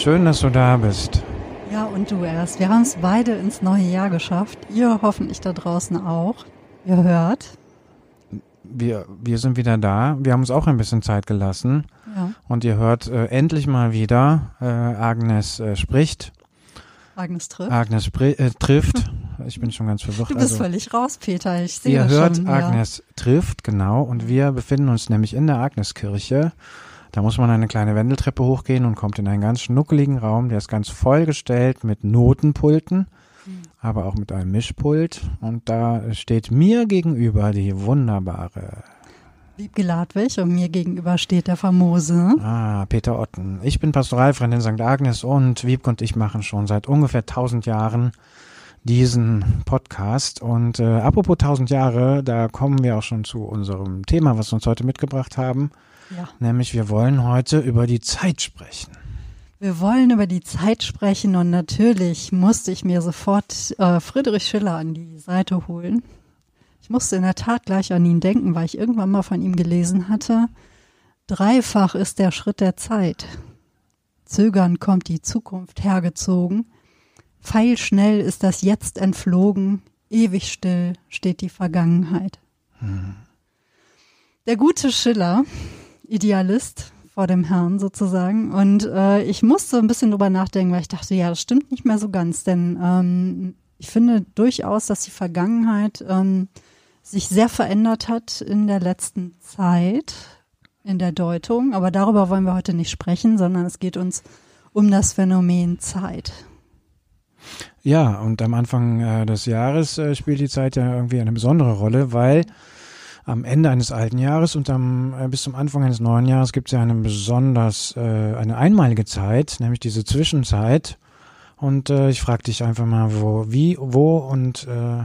Schön, dass du da bist. Ja, und du erst. Wir haben es beide ins neue Jahr geschafft. Ihr hoffentlich da draußen auch. Ihr hört. Wir, wir sind wieder da. Wir haben uns auch ein bisschen Zeit gelassen. Ja. Und ihr hört äh, endlich mal wieder, äh, Agnes äh, spricht. Agnes trifft. Agnes äh, trifft. Ich bin schon ganz verwirrt. du bist also, völlig raus, Peter. Ich sehe ihr hört, schon. Agnes trifft, genau. Und wir befinden uns nämlich in der Agneskirche. Da muss man eine kleine Wendeltreppe hochgehen und kommt in einen ganz schnuckeligen Raum. Der ist ganz vollgestellt mit Notenpulten, Mhm. aber auch mit einem Mischpult. Und da steht mir gegenüber die wunderbare Ja. Wiebke Ladwig und mir gegenüber steht der famose. Ah, Peter Otten. Ich bin Pastoralfreund in St. Agnes und Wiebke und ich machen schon seit ungefähr 1000 Jahren diesen Podcast. Und äh, apropos 1000 Jahre, da kommen wir auch schon zu unserem Thema, was wir uns heute mitgebracht haben. Ja. Nämlich wir wollen heute über die Zeit sprechen. Wir wollen über die Zeit sprechen und natürlich musste ich mir sofort äh, Friedrich Schiller an die Seite holen. Ich musste in der Tat gleich an ihn denken, weil ich irgendwann mal von ihm gelesen hatte. Dreifach ist der Schritt der Zeit. Zögern kommt die Zukunft hergezogen. Pfeilschnell ist das Jetzt entflogen. Ewig still steht die Vergangenheit. Der gute Schiller, Idealist vor dem Herrn sozusagen. Und äh, ich musste ein bisschen drüber nachdenken, weil ich dachte, ja, das stimmt nicht mehr so ganz. Denn ähm, ich finde durchaus, dass die Vergangenheit ähm, sich sehr verändert hat in der letzten Zeit, in der Deutung. Aber darüber wollen wir heute nicht sprechen, sondern es geht uns um das Phänomen Zeit. Ja, und am Anfang äh, des Jahres äh, spielt die Zeit ja irgendwie eine besondere Rolle, weil am Ende eines alten Jahres und am, äh, bis zum Anfang eines neuen Jahres gibt es ja eine besonders, äh, eine einmalige Zeit, nämlich diese Zwischenzeit. Und äh, ich frage dich einfach mal, wo, wie, wo und äh,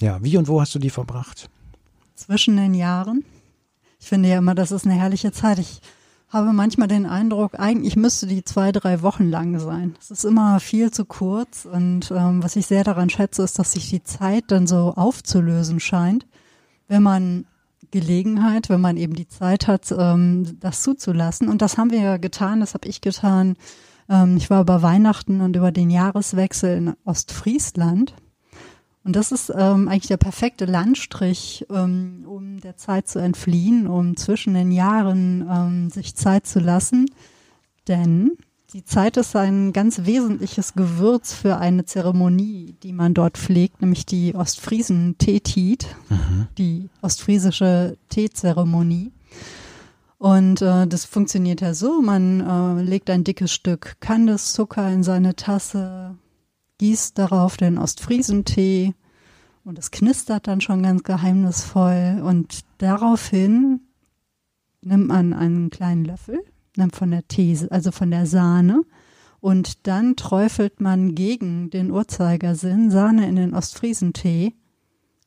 ja, wie und wo hast du die verbracht? zwischen den Jahren. Ich finde ja immer, das ist eine herrliche Zeit. Ich habe manchmal den Eindruck, eigentlich müsste die zwei, drei Wochen lang sein. Es ist immer viel zu kurz und ähm, was ich sehr daran schätze, ist, dass sich die Zeit dann so aufzulösen scheint, wenn man Gelegenheit, wenn man eben die Zeit hat, ähm, das zuzulassen. Und das haben wir ja getan, das habe ich getan. Ähm, ich war über Weihnachten und über den Jahreswechsel in Ostfriesland. Und das ist ähm, eigentlich der perfekte Landstrich, ähm, um der Zeit zu entfliehen, um zwischen den Jahren ähm, sich Zeit zu lassen. Denn die Zeit ist ein ganz wesentliches Gewürz für eine Zeremonie, die man dort pflegt, nämlich die Ostfriesen-Teetit, die ostfriesische Teezeremonie. Und äh, das funktioniert ja so, man äh, legt ein dickes Stück Kandiszucker in seine Tasse, gießt darauf den Ostfriesentee und es knistert dann schon ganz geheimnisvoll. Und daraufhin nimmt man einen kleinen Löffel, von der Tee, also von der Sahne, und dann träufelt man gegen den Uhrzeigersinn Sahne in den Ostfriesentee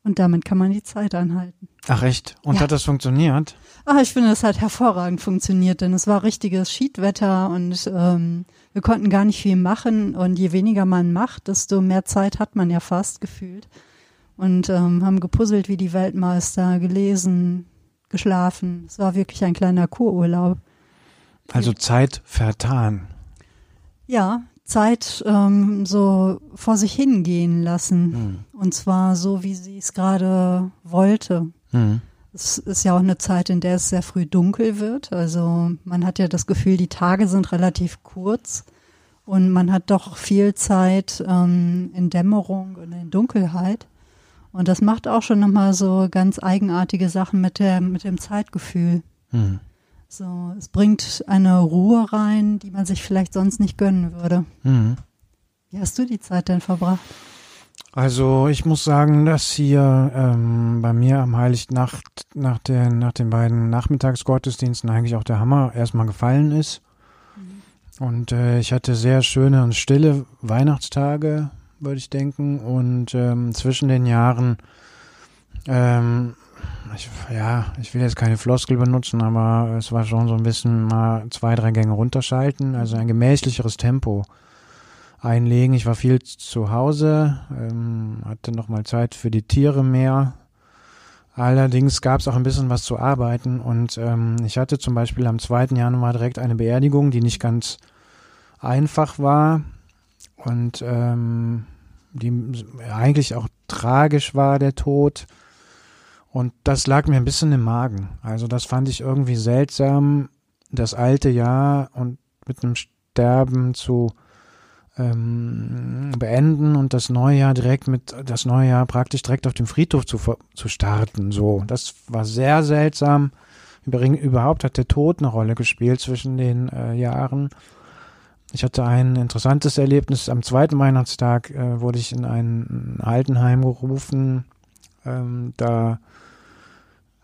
und damit kann man die Zeit anhalten. Ach echt? Und Ja. hat das funktioniert? Ah, ich finde, es hat hervorragend funktioniert, denn es war richtiges Schiedwetter und ähm, wir konnten gar nicht viel machen. Und je weniger man macht, desto mehr Zeit hat man ja fast gefühlt. Und ähm, haben gepuzzelt wie die Weltmeister, gelesen, geschlafen. Es war wirklich ein kleiner Kururlaub. Also Zeit vertan. Ja, Zeit ähm, so vor sich hingehen lassen. Und zwar so, wie sie es gerade wollte. Hm. Es ist ja auch eine Zeit, in der es sehr früh dunkel wird. Also man hat ja das Gefühl, die Tage sind relativ kurz und man hat doch viel Zeit ähm, in Dämmerung und in Dunkelheit. Und das macht auch schon nochmal so ganz eigenartige Sachen mit, der, mit dem Zeitgefühl. Hm. So, es bringt eine Ruhe rein, die man sich vielleicht sonst nicht gönnen würde. Hm. Wie hast du die Zeit denn verbracht? Also ich muss sagen, dass hier ähm, bei mir am Heilignacht nach den, nach den beiden Nachmittagsgottesdiensten eigentlich auch der Hammer erstmal gefallen ist. Und äh, ich hatte sehr schöne und stille Weihnachtstage, würde ich denken. Und ähm, zwischen den Jahren, ähm, ich, ja, ich will jetzt keine Floskel benutzen, aber es war schon so ein bisschen mal zwei, drei Gänge runterschalten, also ein gemächlicheres Tempo einlegen. Ich war viel zu Hause, ähm, hatte noch mal Zeit für die Tiere mehr. Allerdings gab es auch ein bisschen was zu arbeiten und ähm, ich hatte zum Beispiel am 2. Januar direkt eine Beerdigung, die nicht ganz einfach war und ähm, die eigentlich auch tragisch war, der Tod. Und das lag mir ein bisschen im Magen. Also das fand ich irgendwie seltsam, das alte Jahr und mit einem Sterben zu ähm, beenden und das neue Jahr direkt mit das neue Jahr praktisch direkt auf dem Friedhof zu, zu starten. So, das war sehr seltsam. Überhaupt hat der Tod eine Rolle gespielt zwischen den äh, Jahren. Ich hatte ein interessantes Erlebnis. Am zweiten Weihnachtstag äh, wurde ich in ein Altenheim gerufen. Ähm, da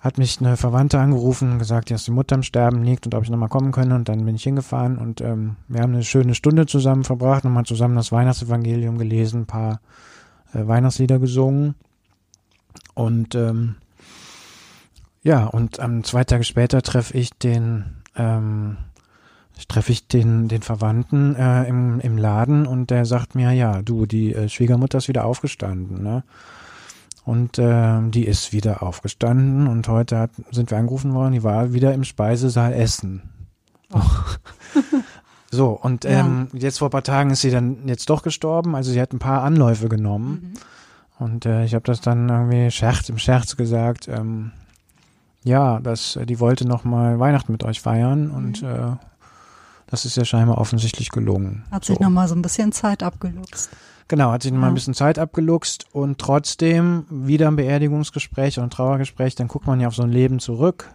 hat mich eine Verwandte angerufen und gesagt, dass die Mutter im Sterben liegt und ob ich nochmal kommen könne. Und dann bin ich hingefahren und ähm, wir haben eine schöne Stunde zusammen verbracht, nochmal zusammen das Weihnachtsevangelium gelesen, ein paar äh, Weihnachtslieder gesungen. Und ähm, ja, und ähm, zwei Tage später treffe ich den, ähm, treffe ich den, den Verwandten äh, im, im Laden und der sagt mir, ja, du, die äh, Schwiegermutter ist wieder aufgestanden, ne? Und äh, die ist wieder aufgestanden und heute hat, sind wir angerufen worden, die war wieder im Speisesaal essen. Oh. so, und ähm, ja. jetzt vor ein paar Tagen ist sie dann jetzt doch gestorben. Also sie hat ein paar Anläufe genommen. Mhm. Und äh, ich habe das dann irgendwie Scherz, im Scherz gesagt, ähm, ja, dass äh, die wollte noch mal Weihnachten mit euch feiern mhm. und äh, das ist ja scheinbar offensichtlich gelungen. Hat sich so. noch mal so ein bisschen Zeit abgeluchst. Genau, hat sich ja. mal ein bisschen Zeit abgeluchst und trotzdem wieder ein Beerdigungsgespräch und ein Trauergespräch, dann guckt man ja auf so ein Leben zurück.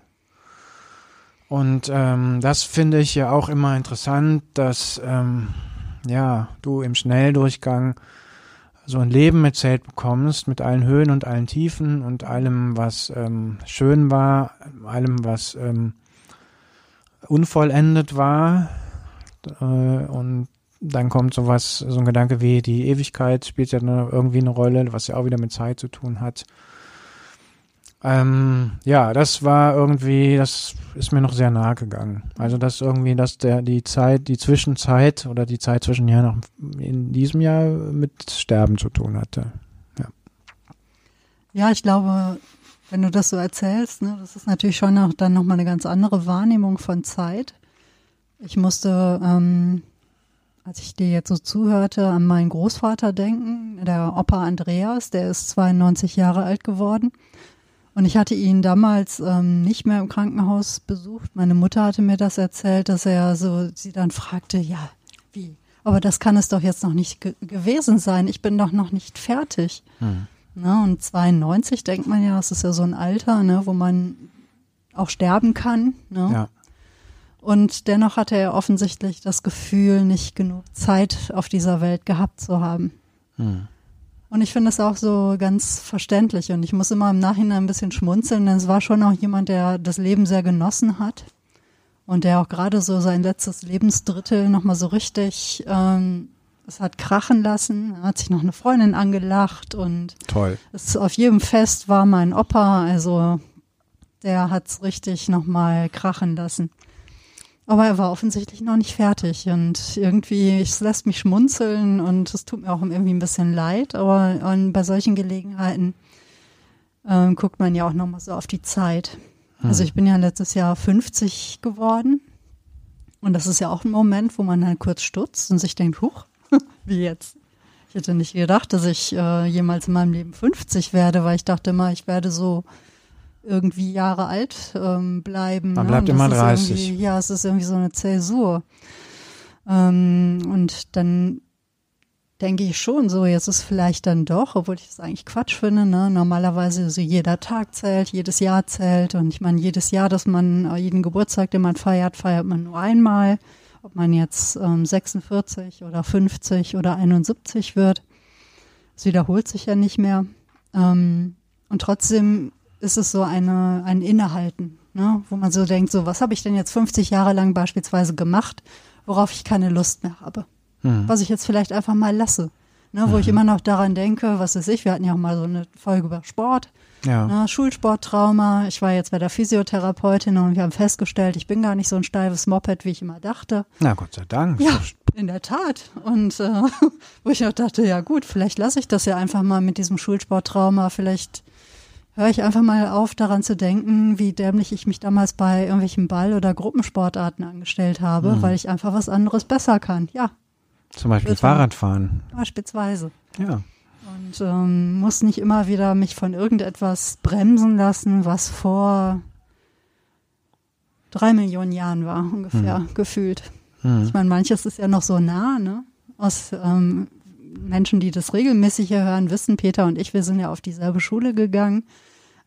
Und ähm, das finde ich ja auch immer interessant, dass ähm, ja du im Schnelldurchgang so ein Leben erzählt bekommst mit allen Höhen und allen Tiefen und allem, was ähm, schön war, allem, was ähm, unvollendet war. Äh, und dann kommt sowas, so ein Gedanke wie die Ewigkeit spielt ja irgendwie eine Rolle, was ja auch wieder mit Zeit zu tun hat. Ähm, ja, das war irgendwie, das ist mir noch sehr nahe gegangen. Also dass irgendwie, dass der die Zeit, die Zwischenzeit oder die Zeit zwischen ja noch in diesem Jahr mit Sterben zu tun hatte. Ja, ja ich glaube, wenn du das so erzählst, ne, das ist natürlich schon auch dann nochmal eine ganz andere Wahrnehmung von Zeit. Ich musste ähm, als ich dir jetzt so zuhörte, an meinen Großvater denken, der Opa Andreas, der ist 92 Jahre alt geworden. Und ich hatte ihn damals ähm, nicht mehr im Krankenhaus besucht. Meine Mutter hatte mir das erzählt, dass er so sie dann fragte, ja, wie? Aber das kann es doch jetzt noch nicht ge gewesen sein. Ich bin doch noch nicht fertig. Hm. Na, und 92 denkt man ja, das ist ja so ein Alter, ne, wo man auch sterben kann. Ne? Ja. Und dennoch hatte er offensichtlich das Gefühl, nicht genug Zeit auf dieser Welt gehabt zu haben. Hm. Und ich finde es auch so ganz verständlich. Und ich muss immer im Nachhinein ein bisschen schmunzeln, denn es war schon auch jemand, der das Leben sehr genossen hat. Und der auch gerade so sein letztes Lebensdrittel nochmal so richtig, ähm, es hat krachen lassen. Er hat sich noch eine Freundin angelacht und Toll. Es, auf jedem Fest war mein Opa, also der hat es richtig nochmal krachen lassen. Aber er war offensichtlich noch nicht fertig und irgendwie, es lässt mich schmunzeln und es tut mir auch irgendwie ein bisschen leid, aber bei solchen Gelegenheiten ähm, guckt man ja auch nochmal so auf die Zeit. Hm. Also ich bin ja letztes Jahr 50 geworden und das ist ja auch ein Moment, wo man halt kurz stutzt und sich denkt, huch, wie jetzt? Ich hätte nicht gedacht, dass ich äh, jemals in meinem Leben 50 werde, weil ich dachte immer, ich werde so irgendwie Jahre alt ähm, bleiben. Man ne? bleibt immer 30. Ja, es ist irgendwie so eine Zäsur. Ähm, und dann denke ich schon so, jetzt ist vielleicht dann doch, obwohl ich das eigentlich Quatsch finde, ne? normalerweise so jeder Tag zählt, jedes Jahr zählt und ich meine, jedes Jahr, dass man, äh, jeden Geburtstag, den man feiert, feiert man nur einmal, ob man jetzt ähm, 46 oder 50 oder 71 wird. Es wiederholt sich ja nicht mehr. Ähm, und trotzdem ist es so eine, ein Innehalten, ne? wo man so denkt, so, was habe ich denn jetzt 50 Jahre lang beispielsweise gemacht, worauf ich keine Lust mehr habe. Mhm. Was ich jetzt vielleicht einfach mal lasse. Ne, wo mhm. ich immer noch daran denke, was weiß ich, wir hatten ja auch mal so eine Folge über Sport, ja. ne, Schulsporttrauma. Ich war jetzt bei der Physiotherapeutin und wir haben festgestellt, ich bin gar nicht so ein steifes Moped, wie ich immer dachte. Na Gott sei Dank. Ja, in der Tat. Und äh, wo ich auch dachte, ja gut, vielleicht lasse ich das ja einfach mal mit diesem Schulsporttrauma. Vielleicht höre ich einfach mal auf, daran zu denken, wie dämlich ich mich damals bei irgendwelchen Ball- oder Gruppensportarten angestellt habe, mhm. weil ich einfach was anderes besser kann. Ja. Zum Beispiel Fahrradfahren. Beispielsweise. Ja. Und ähm, muss nicht immer wieder mich von irgendetwas bremsen lassen, was vor drei Millionen Jahren war, ungefähr, mhm. gefühlt. Mhm. Ich meine, manches ist ja noch so nah, ne? Aus ähm, Menschen, die das regelmäßig hier hören, wissen, Peter und ich, wir sind ja auf dieselbe Schule gegangen,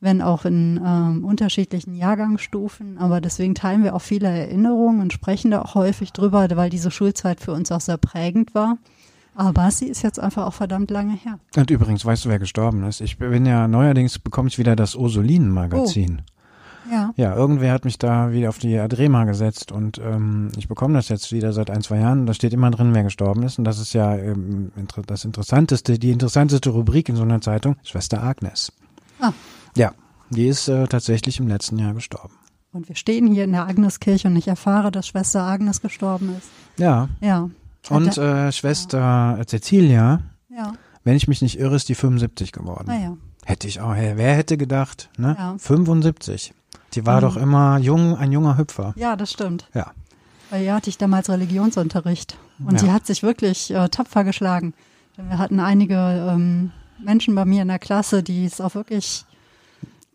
wenn auch in ähm, unterschiedlichen Jahrgangsstufen. Aber deswegen teilen wir auch viele Erinnerungen und sprechen da auch häufig drüber, weil diese Schulzeit für uns auch sehr prägend war. Aber sie ist jetzt einfach auch verdammt lange her. Und übrigens, weißt du, wer gestorben ist? Ich bin ja neuerdings bekomme ich wieder das Ursulinen-Magazin. Oh. Ja. Ja, irgendwer hat mich da wieder auf die Adrema gesetzt und ähm, ich bekomme das jetzt wieder seit ein, zwei Jahren. Da steht immer drin, wer gestorben ist. Und das ist ja ähm, das interessanteste, die interessanteste Rubrik in so einer Zeitung, Schwester Agnes. Ah. Ja, die ist äh, tatsächlich im letzten Jahr gestorben. Und wir stehen hier in der Agneskirche und ich erfahre, dass Schwester Agnes gestorben ist. Ja. Ja. Und äh, Schwester ja. Cecilia, ja. wenn ich mich nicht irre, ist die 75 geworden. Ah, ja. Hätte ich auch, wer hätte gedacht, ne? Ja. 75. Die war mhm. doch immer jung, ein junger Hüpfer. Ja, das stimmt. Ja. Bei ihr hatte ich damals Religionsunterricht und ja. sie hat sich wirklich äh, tapfer geschlagen. Wir hatten einige ähm, Menschen bei mir in der Klasse, die es auch wirklich,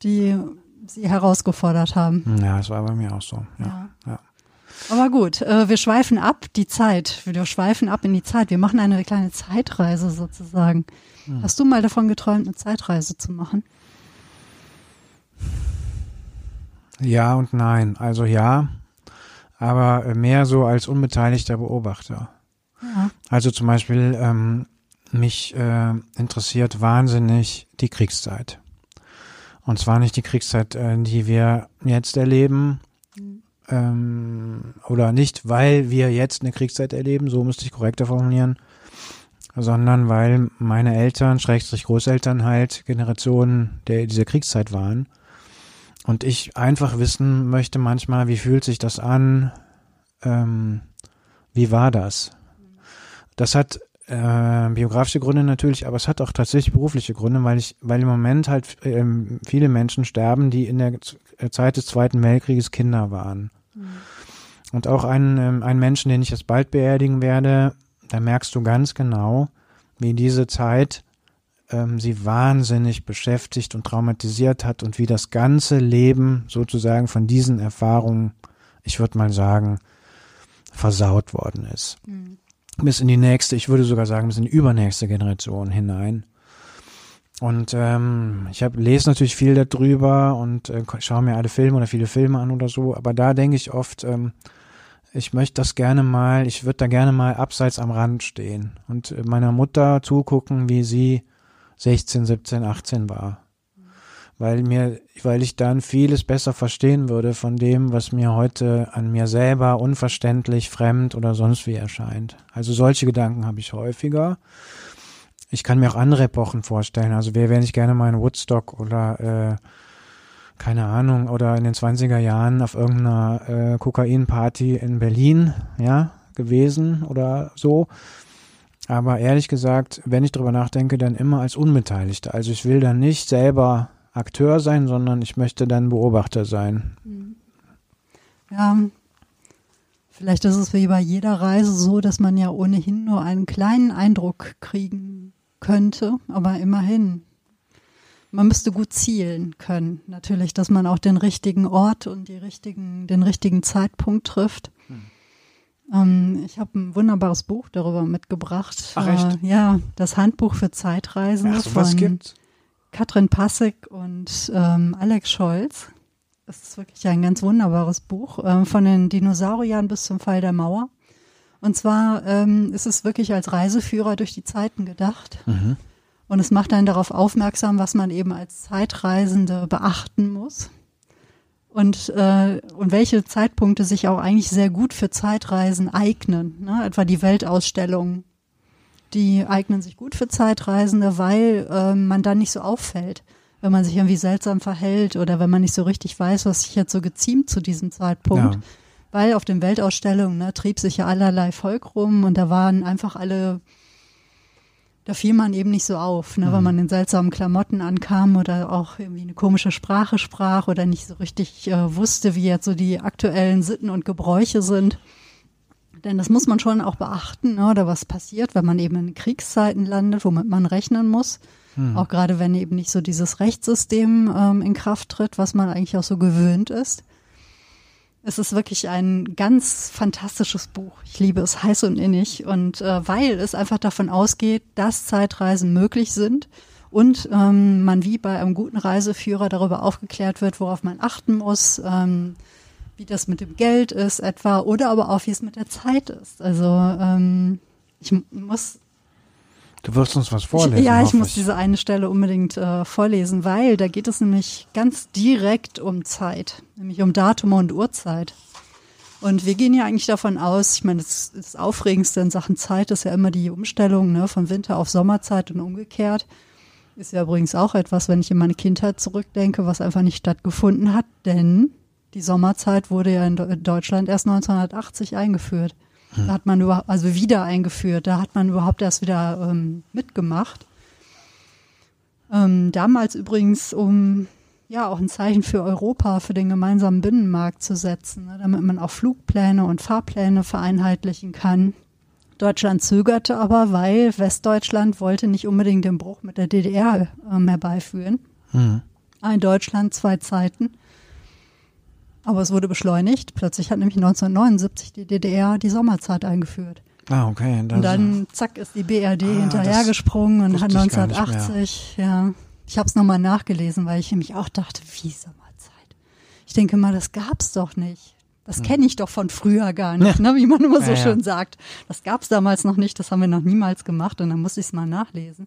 die sie herausgefordert haben. Ja, das war bei mir auch so. Ja. ja. ja. Aber gut, äh, wir schweifen ab, die Zeit. Wir schweifen ab in die Zeit. Wir machen eine kleine Zeitreise sozusagen. Hm. Hast du mal davon geträumt, eine Zeitreise zu machen? Ja und nein. Also ja, aber mehr so als unbeteiligter Beobachter. Ja. Also zum Beispiel, ähm, mich äh, interessiert wahnsinnig die Kriegszeit. Und zwar nicht die Kriegszeit, äh, die wir jetzt erleben, mhm. ähm, oder nicht, weil wir jetzt eine Kriegszeit erleben, so müsste ich korrekter formulieren, sondern weil meine Eltern, Schrägstrich Großeltern halt Generationen der dieser Kriegszeit waren und ich einfach wissen möchte manchmal, wie fühlt sich das an? Ähm, wie war das? Das hat äh, biografische Gründe natürlich, aber es hat auch tatsächlich berufliche Gründe, weil ich, weil im Moment halt ähm, viele Menschen sterben, die in der äh, Zeit des Zweiten Weltkrieges Kinder waren. Mhm. Und auch ein, ähm, ein Menschen, den ich jetzt bald beerdigen werde, da merkst du ganz genau, wie diese Zeit ähm, sie wahnsinnig beschäftigt und traumatisiert hat und wie das ganze Leben sozusagen von diesen Erfahrungen, ich würde mal sagen, versaut worden ist. Mhm. Bis in die nächste, ich würde sogar sagen, bis in die übernächste Generation hinein. Und ähm, ich hab, lese natürlich viel darüber und äh, schaue mir alle Filme oder viele Filme an oder so, aber da denke ich oft, ähm, ich möchte das gerne mal, ich würde da gerne mal abseits am Rand stehen und äh, meiner Mutter zugucken, wie sie 16, 17, 18 war. Weil mir, weil ich dann vieles besser verstehen würde von dem, was mir heute an mir selber unverständlich, fremd oder sonst wie erscheint. Also solche Gedanken habe ich häufiger. Ich kann mir auch andere Epochen vorstellen. Also wer wäre nicht gerne mal in Woodstock oder äh, keine Ahnung, oder in den 20er Jahren auf irgendeiner äh, Kokainparty in Berlin, ja, gewesen oder so. Aber ehrlich gesagt, wenn ich drüber nachdenke, dann immer als Unbeteiligter. Also ich will dann nicht selber Akteur sein, sondern ich möchte dann Beobachter sein. Mhm. Ja, vielleicht ist es wie bei jeder Reise so, dass man ja ohnehin nur einen kleinen Eindruck kriegen könnte, aber immerhin. Man müsste gut zielen können, natürlich, dass man auch den richtigen Ort und die richtigen, den richtigen Zeitpunkt trifft. Mhm. Ähm, ich habe ein wunderbares Buch darüber mitgebracht. Ach, echt? Äh, ja, das Handbuch für Zeitreisende Ach, von gibt's? Katrin Passig und ähm, Alex Scholz. Das ist wirklich ein ganz wunderbares Buch, äh, von den Dinosauriern bis zum Fall der Mauer. Und zwar ähm, ist es wirklich als Reiseführer durch die Zeiten gedacht. Mhm. Und es macht einen darauf aufmerksam, was man eben als Zeitreisende beachten muss und, äh, und welche Zeitpunkte sich auch eigentlich sehr gut für Zeitreisen eignen. Ne? Etwa die Weltausstellungen, die eignen sich gut für Zeitreisende, weil äh, man dann nicht so auffällt, wenn man sich irgendwie seltsam verhält oder wenn man nicht so richtig weiß, was sich jetzt so geziemt zu diesem Zeitpunkt. Ja. Weil auf den Weltausstellungen ne, trieb sich ja allerlei Volk rum und da waren einfach alle da fiel man eben nicht so auf, ne, mhm. weil man in seltsamen Klamotten ankam oder auch irgendwie eine komische Sprache sprach oder nicht so richtig äh, wusste, wie jetzt so die aktuellen Sitten und Gebräuche sind. Denn das muss man schon auch beachten, ne, oder was passiert, wenn man eben in Kriegszeiten landet, womit man rechnen muss. Mhm. Auch gerade wenn eben nicht so dieses Rechtssystem ähm, in Kraft tritt, was man eigentlich auch so gewöhnt ist. Es ist wirklich ein ganz fantastisches Buch. Ich liebe es heiß und innig. Und äh, weil es einfach davon ausgeht, dass Zeitreisen möglich sind und ähm, man wie bei einem guten Reiseführer darüber aufgeklärt wird, worauf man achten muss, ähm, wie das mit dem Geld ist etwa oder aber auch wie es mit der Zeit ist. Also ähm, ich muss Du wirst uns was vorlesen. Ich, ja, ich muss ich. diese eine Stelle unbedingt äh, vorlesen, weil da geht es nämlich ganz direkt um Zeit, nämlich um Datum und Uhrzeit. Und wir gehen ja eigentlich davon aus, ich meine, das, das Aufregendste in Sachen Zeit ist ja immer die Umstellung ne, von Winter auf Sommerzeit und umgekehrt. Ist ja übrigens auch etwas, wenn ich in meine Kindheit zurückdenke, was einfach nicht stattgefunden hat, denn die Sommerzeit wurde ja in Deutschland erst 1980 eingeführt. Da hat man überhaupt, also wieder eingeführt, da hat man überhaupt erst wieder ähm, mitgemacht. Ähm, damals übrigens, um ja auch ein Zeichen für Europa, für den gemeinsamen Binnenmarkt zu setzen, ne, damit man auch Flugpläne und Fahrpläne vereinheitlichen kann. Deutschland zögerte aber, weil Westdeutschland wollte nicht unbedingt den Bruch mit der DDR ähm, herbeiführen. Mhm. Ein Deutschland, zwei Zeiten. Aber es wurde beschleunigt. Plötzlich hat nämlich 1979 die DDR die Sommerzeit eingeführt. Ah, okay. und dann, zack, ist die BRD ah, hinterhergesprungen und hat 1980, ja. Ich habe es nochmal nachgelesen, weil ich nämlich auch dachte, wie Sommerzeit? Ich denke mal, das gab's doch nicht. Das hm. kenne ich doch von früher gar nicht, ne, wie man immer so ja, schön ja. sagt. Das gab's damals noch nicht, das haben wir noch niemals gemacht und dann muss ich es mal nachlesen.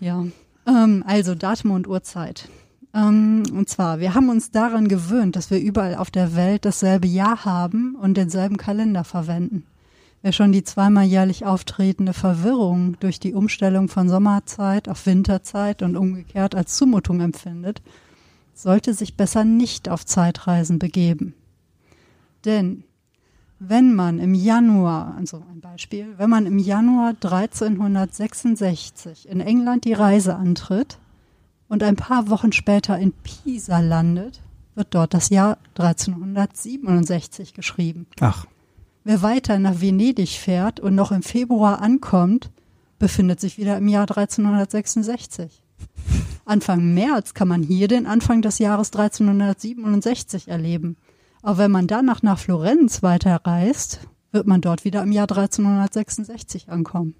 Ja, ähm, also Datum und Uhrzeit. Ähm, und zwar, wir haben uns daran gewöhnt, dass wir überall auf der Welt dasselbe Jahr haben und denselben Kalender verwenden. Wer schon die zweimal jährlich auftretende Verwirrung durch die Umstellung von Sommerzeit auf Winterzeit und umgekehrt als Zumutung empfindet, sollte sich besser nicht auf Zeitreisen begeben. Denn wenn man im Januar, also ein Beispiel, wenn man im Januar 1366 in England die Reise antritt, und ein paar Wochen später in Pisa landet, wird dort das Jahr 1367 geschrieben. Ach. Wer weiter nach Venedig fährt und noch im Februar ankommt, befindet sich wieder im Jahr 1366. Anfang März kann man hier den Anfang des Jahres 1367 erleben. Aber wenn man danach nach Florenz weiterreist, wird man dort wieder im Jahr 1366 ankommen.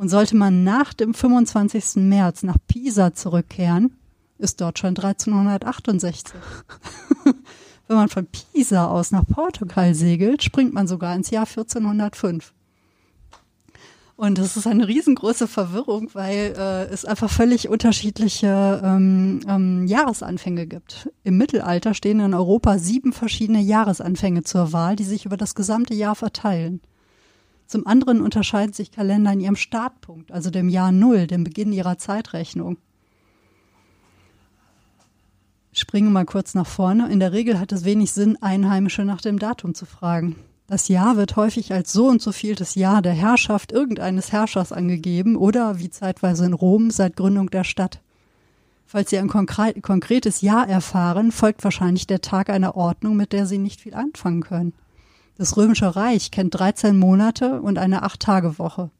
Und sollte man nach dem 25. März nach Pisa zurückkehren, ist dort schon 1368. Wenn man von Pisa aus nach Portugal segelt, springt man sogar ins Jahr 1405. Und das ist eine riesengroße Verwirrung, weil äh, es einfach völlig unterschiedliche ähm, ähm, Jahresanfänge gibt. Im Mittelalter stehen in Europa sieben verschiedene Jahresanfänge zur Wahl, die sich über das gesamte Jahr verteilen. Zum anderen unterscheiden sich Kalender in ihrem Startpunkt, also dem Jahr Null, dem Beginn ihrer Zeitrechnung. Ich springe mal kurz nach vorne. In der Regel hat es wenig Sinn, Einheimische nach dem Datum zu fragen. Das Jahr wird häufig als so und so vieltes Jahr der Herrschaft irgendeines Herrschers angegeben oder, wie zeitweise in Rom, seit Gründung der Stadt. Falls Sie ein konkretes Jahr erfahren, folgt wahrscheinlich der Tag einer Ordnung, mit der Sie nicht viel anfangen können. Das Römische Reich kennt 13 Monate und eine 8-Tage-Woche.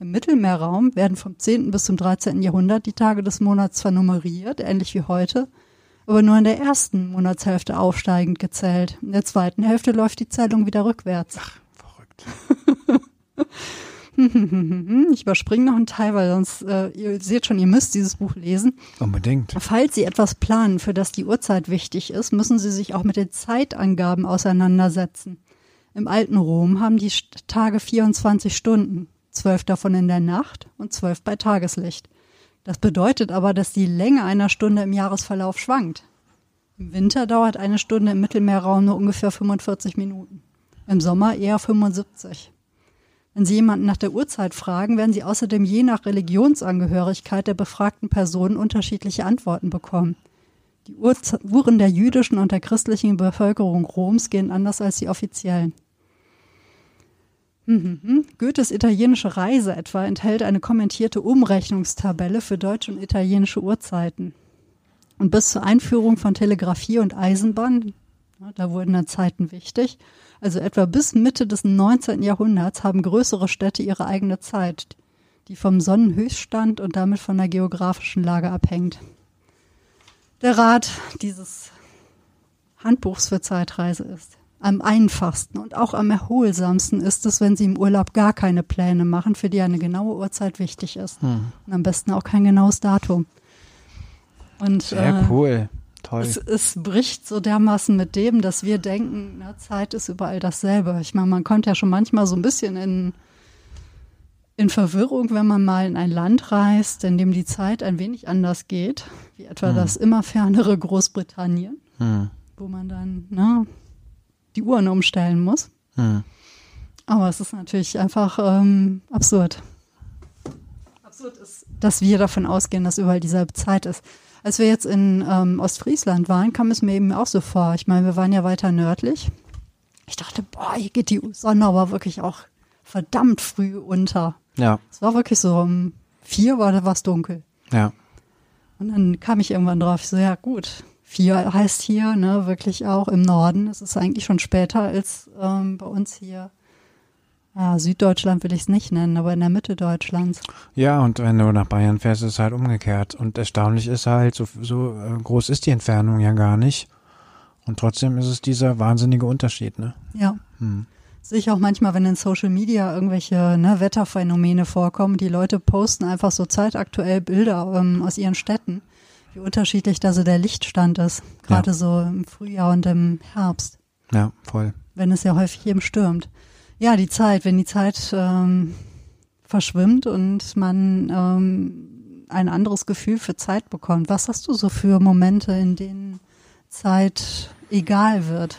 Im Mittelmeerraum werden vom 10. bis zum 13. Jahrhundert die Tage des Monats zwar nummeriert, ähnlich wie heute, aber nur in der ersten Monatshälfte aufsteigend gezählt. In der zweiten Hälfte läuft die Zählung wieder rückwärts. Ach, verrückt. ich überspringe noch einen Teil, weil sonst, äh, ihr seht schon, ihr müsst dieses Buch lesen. Unbedingt. Falls Sie etwas planen, für das die Uhrzeit wichtig ist, müssen Sie sich auch mit den Zeitangaben auseinandersetzen. Im alten Rom haben die Tage 24 Stunden, zwölf davon in der Nacht und zwölf bei Tageslicht. Das bedeutet aber, dass die Länge einer Stunde im Jahresverlauf schwankt. Im Winter dauert eine Stunde im Mittelmeerraum nur ungefähr 45 Minuten. Im Sommer eher 75. Wenn Sie jemanden nach der Uhrzeit fragen, werden Sie außerdem je nach Religionsangehörigkeit der befragten Person unterschiedliche Antworten bekommen. Die Uhren der jüdischen und der christlichen Bevölkerung Roms gehen anders als die offiziellen. Mhm. Goethes italienische Reise etwa enthält eine kommentierte Umrechnungstabelle für deutsche und italienische Uhrzeiten. Und bis zur Einführung von Telegrafie und Eisenbahn, da wurden dann Zeiten wichtig, also etwa bis Mitte des 19. Jahrhunderts haben größere Städte ihre eigene Zeit, die vom Sonnenhöchststand und damit von der geografischen Lage abhängt. Der Rat dieses Handbuchs für Zeitreise ist, am einfachsten und auch am erholsamsten ist es, wenn Sie im Urlaub gar keine Pläne machen, für die eine genaue Uhrzeit wichtig ist. Hm. Und am besten auch kein genaues Datum. Und, Sehr äh, cool. Toll. Es, es, bricht so dermaßen mit dem, dass wir denken, na, Zeit ist überall dasselbe. Ich meine, man kommt ja schon manchmal so ein bisschen in, in Verwirrung, wenn man mal in ein Land reist, in dem die Zeit ein wenig anders geht, wie etwa hm. das immer fernere Großbritannien, hm. wo man dann ne, die Uhren umstellen muss. Hm. Aber es ist natürlich einfach ähm, absurd. Absurd ist, dass wir davon ausgehen, dass überall dieselbe Zeit ist. Als wir jetzt in ähm, Ostfriesland waren, kam es mir eben auch so vor. Ich meine, wir waren ja weiter nördlich. Ich dachte, boah, hier geht die Sonne aber wirklich auch verdammt früh unter. Ja. Es war wirklich so, um vier war da was dunkel. Ja. Und dann kam ich irgendwann drauf, ich so, ja gut, vier heißt hier, ne, wirklich auch im Norden. Es ist eigentlich schon später als ähm, bei uns hier ja, Süddeutschland will ich es nicht nennen, aber in der Mitte Deutschlands. Ja, und wenn du nach Bayern fährst, ist es halt umgekehrt. Und erstaunlich ist halt, so, so äh, groß ist die Entfernung ja gar nicht. Und trotzdem ist es dieser wahnsinnige Unterschied, ne? Ja. Hm. Sehe ich auch manchmal, wenn in Social Media irgendwelche ne, Wetterphänomene vorkommen, die Leute posten einfach so zeitaktuell Bilder ähm, aus ihren Städten, wie unterschiedlich da so der Lichtstand ist. Gerade ja. so im Frühjahr und im Herbst. Ja, voll. Wenn es ja häufig eben stürmt. Ja, die Zeit, wenn die Zeit ähm, verschwimmt und man ähm, ein anderes Gefühl für Zeit bekommt. Was hast du so für Momente, in denen Zeit egal wird?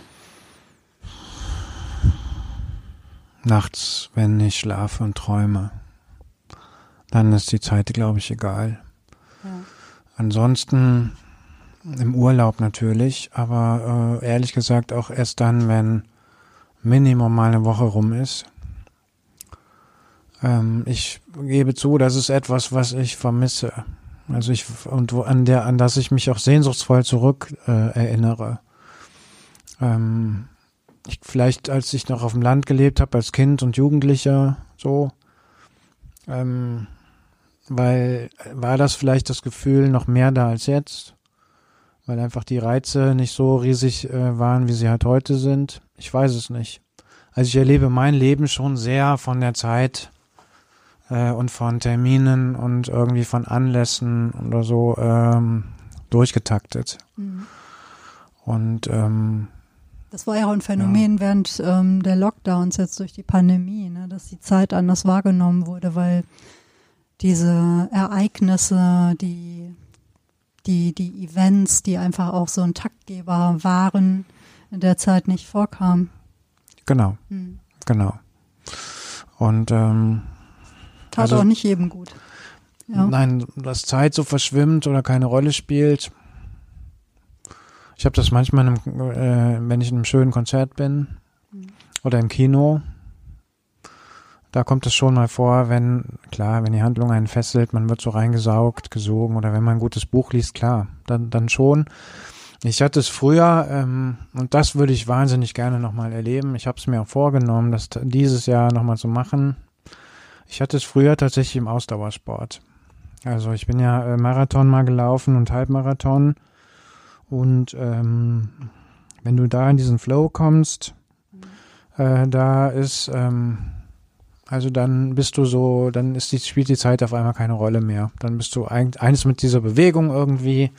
Nachts, wenn ich schlafe und träume, dann ist die Zeit, glaube ich, egal. Ja. Ansonsten im Urlaub natürlich, aber äh, ehrlich gesagt auch erst dann, wenn Minimum mal eine Woche rum ist. Ähm, ich gebe zu, das ist etwas, was ich vermisse. Also ich und wo, an der, an das ich mich auch sehnsuchtsvoll zurück äh, erinnere. Ähm, ich, vielleicht als ich noch auf dem Land gelebt habe, als Kind und Jugendlicher, so, ähm, weil war das vielleicht das Gefühl noch mehr da als jetzt, weil einfach die Reize nicht so riesig äh, waren, wie sie halt heute sind. Ich weiß es nicht. Also ich erlebe mein Leben schon sehr von der Zeit äh, und von Terminen und irgendwie von Anlässen oder so ähm, durchgetaktet. Mhm. Und ähm, das war ja auch ein Phänomen ja. während ähm, der Lockdowns jetzt durch die Pandemie, ne, dass die Zeit anders wahrgenommen wurde, weil diese Ereignisse, die, die, die Events, die einfach auch so ein Taktgeber waren, in der Zeit nicht vorkamen. Genau. Hm. Genau. Und ähm, tat also, auch nicht jedem gut. Ja. Nein, dass Zeit so verschwimmt oder keine Rolle spielt. Ich habe das manchmal, im, äh, wenn ich in einem schönen Konzert bin mhm. oder im Kino. Da kommt es schon mal vor, wenn, klar, wenn die Handlung einen fesselt, man wird so reingesaugt, gesogen oder wenn man ein gutes Buch liest, klar, dann, dann schon. Ich hatte es früher, ähm, und das würde ich wahnsinnig gerne nochmal erleben. Ich habe es mir auch vorgenommen, das dieses Jahr nochmal zu machen. Ich hatte es früher tatsächlich im Ausdauersport. Also ich bin ja äh, Marathon mal gelaufen und Halbmarathon. Und ähm, wenn du da in diesen Flow kommst, äh, da ist, ähm, also dann bist du so, dann ist die, spielt die Zeit auf einmal keine Rolle mehr. Dann bist du ein, eines mit dieser Bewegung irgendwie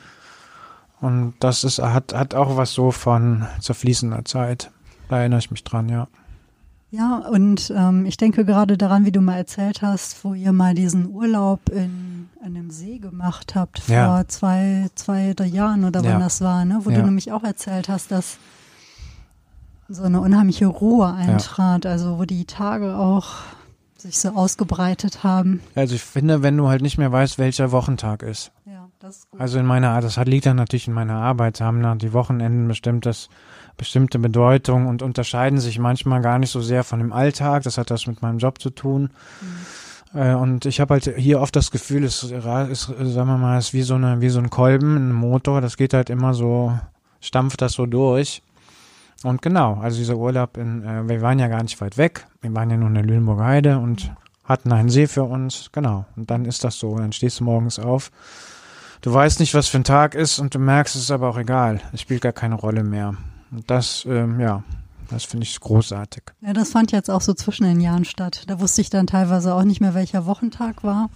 und das ist, hat, hat auch was so von zerfließender Zeit. Da erinnere ich mich dran, ja. Ja, und ähm, ich denke gerade daran, wie du mal erzählt hast, wo ihr mal diesen Urlaub in, in einem See gemacht habt vor ja. zwei, zwei, drei Jahren oder wann ja. das war, ne? Wo ja. du nämlich auch erzählt hast, dass so eine unheimliche Ruhe eintrat, also wo die Tage auch sich so ausgebreitet haben. Also ich finde, wenn du halt nicht mehr weißt, welcher Wochentag ist. Ja, das ist gut. Also in meiner Art, das liegt dann natürlich in meiner Arbeit, haben nach die Wochenenden bestimmt das bestimmte Bedeutung und unterscheiden sich manchmal gar nicht so sehr von dem Alltag. Das hat das mit meinem Job zu tun. Mhm. Äh, und ich habe halt hier oft das Gefühl, es ist, sagen wir mal, es ist wie so eine, wie so ein Kolben, ein Motor. Das geht halt immer so, stampft das so durch. Und genau, also dieser Urlaub in, äh, wir waren ja gar nicht weit weg. Wir waren ja nur in der Lüneburger Heide und hatten einen See für uns. Genau. Und dann ist das so. Dann stehst du morgens auf. Du weißt nicht, was für ein Tag ist und du merkst, es ist aber auch egal. Es spielt gar keine Rolle mehr. Und das, ähm, ja, das finde ich großartig. Ja, das fand jetzt auch so zwischen den Jahren statt. Da wusste ich dann teilweise auch nicht mehr, welcher Wochentag war.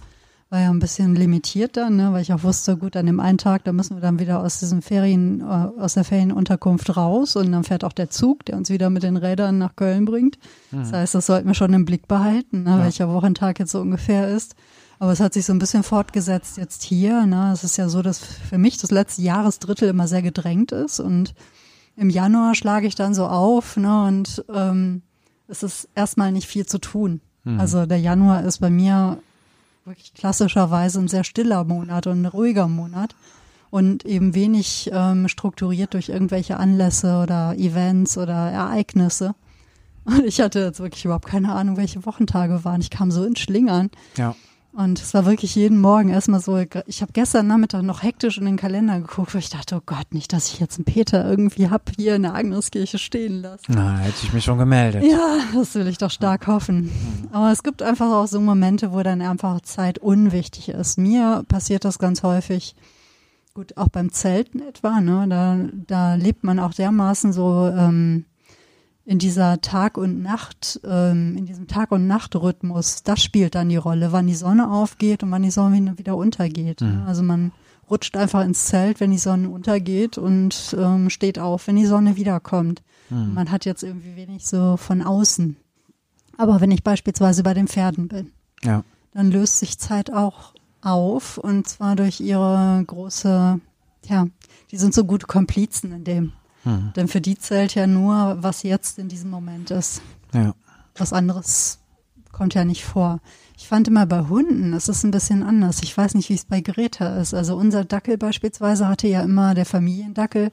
War ja ein bisschen limitiert dann, ne, weil ich auch wusste, gut, an dem einen Tag, da müssen wir dann wieder aus diesem Ferien, äh, aus der Ferienunterkunft raus und dann fährt auch der Zug, der uns wieder mit den Rädern nach Köln bringt. Mhm. Das heißt, das sollten wir schon im Blick behalten, ne, ja. welcher Wochentag jetzt so ungefähr ist. Aber es hat sich so ein bisschen fortgesetzt jetzt hier. Ne? Es ist ja so, dass für mich das letzte Jahresdrittel immer sehr gedrängt ist und im Januar schlage ich dann so auf ne, und ähm, es ist erstmal nicht viel zu tun. Mhm. Also der Januar ist bei mir wirklich klassischerweise ein sehr stiller Monat und ein ruhiger Monat und eben wenig ähm, strukturiert durch irgendwelche Anlässe oder Events oder Ereignisse. Und ich hatte jetzt wirklich überhaupt keine Ahnung, welche Wochentage waren. Ich kam so in Schlingern. Ja. Und es war wirklich jeden Morgen erstmal so, ich habe gestern Nachmittag noch hektisch in den Kalender geguckt, wo ich dachte, oh Gott, nicht, dass ich jetzt einen Peter irgendwie hab hier in der Agneskirche stehen lassen. Na, hätte ich mich schon gemeldet. Ja, das will ich doch stark hoffen. Aber es gibt einfach auch so Momente, wo dann einfach Zeit unwichtig ist. Mir passiert das ganz häufig, gut, auch beim Zelten etwa, ne, da, da lebt man auch dermaßen so, ähm, in dieser Tag und Nacht, ähm, in diesem Tag und Nachtrhythmus, das spielt dann die Rolle, wann die Sonne aufgeht und wann die Sonne wieder untergeht. Mhm. Also man rutscht einfach ins Zelt, wenn die Sonne untergeht und ähm, steht auf, wenn die Sonne wiederkommt. Mhm. Man hat jetzt irgendwie wenig so von außen. Aber wenn ich beispielsweise bei den Pferden bin, ja. dann löst sich Zeit auch auf und zwar durch ihre große, ja, die sind so gute Komplizen in dem. Mhm. Denn für die zählt ja nur, was jetzt in diesem Moment ist. Ja. Was anderes kommt ja nicht vor. Ich fand immer bei Hunden, es ist ein bisschen anders. Ich weiß nicht, wie es bei Greta ist. Also unser Dackel beispielsweise hatte ja immer, der Familiendackel,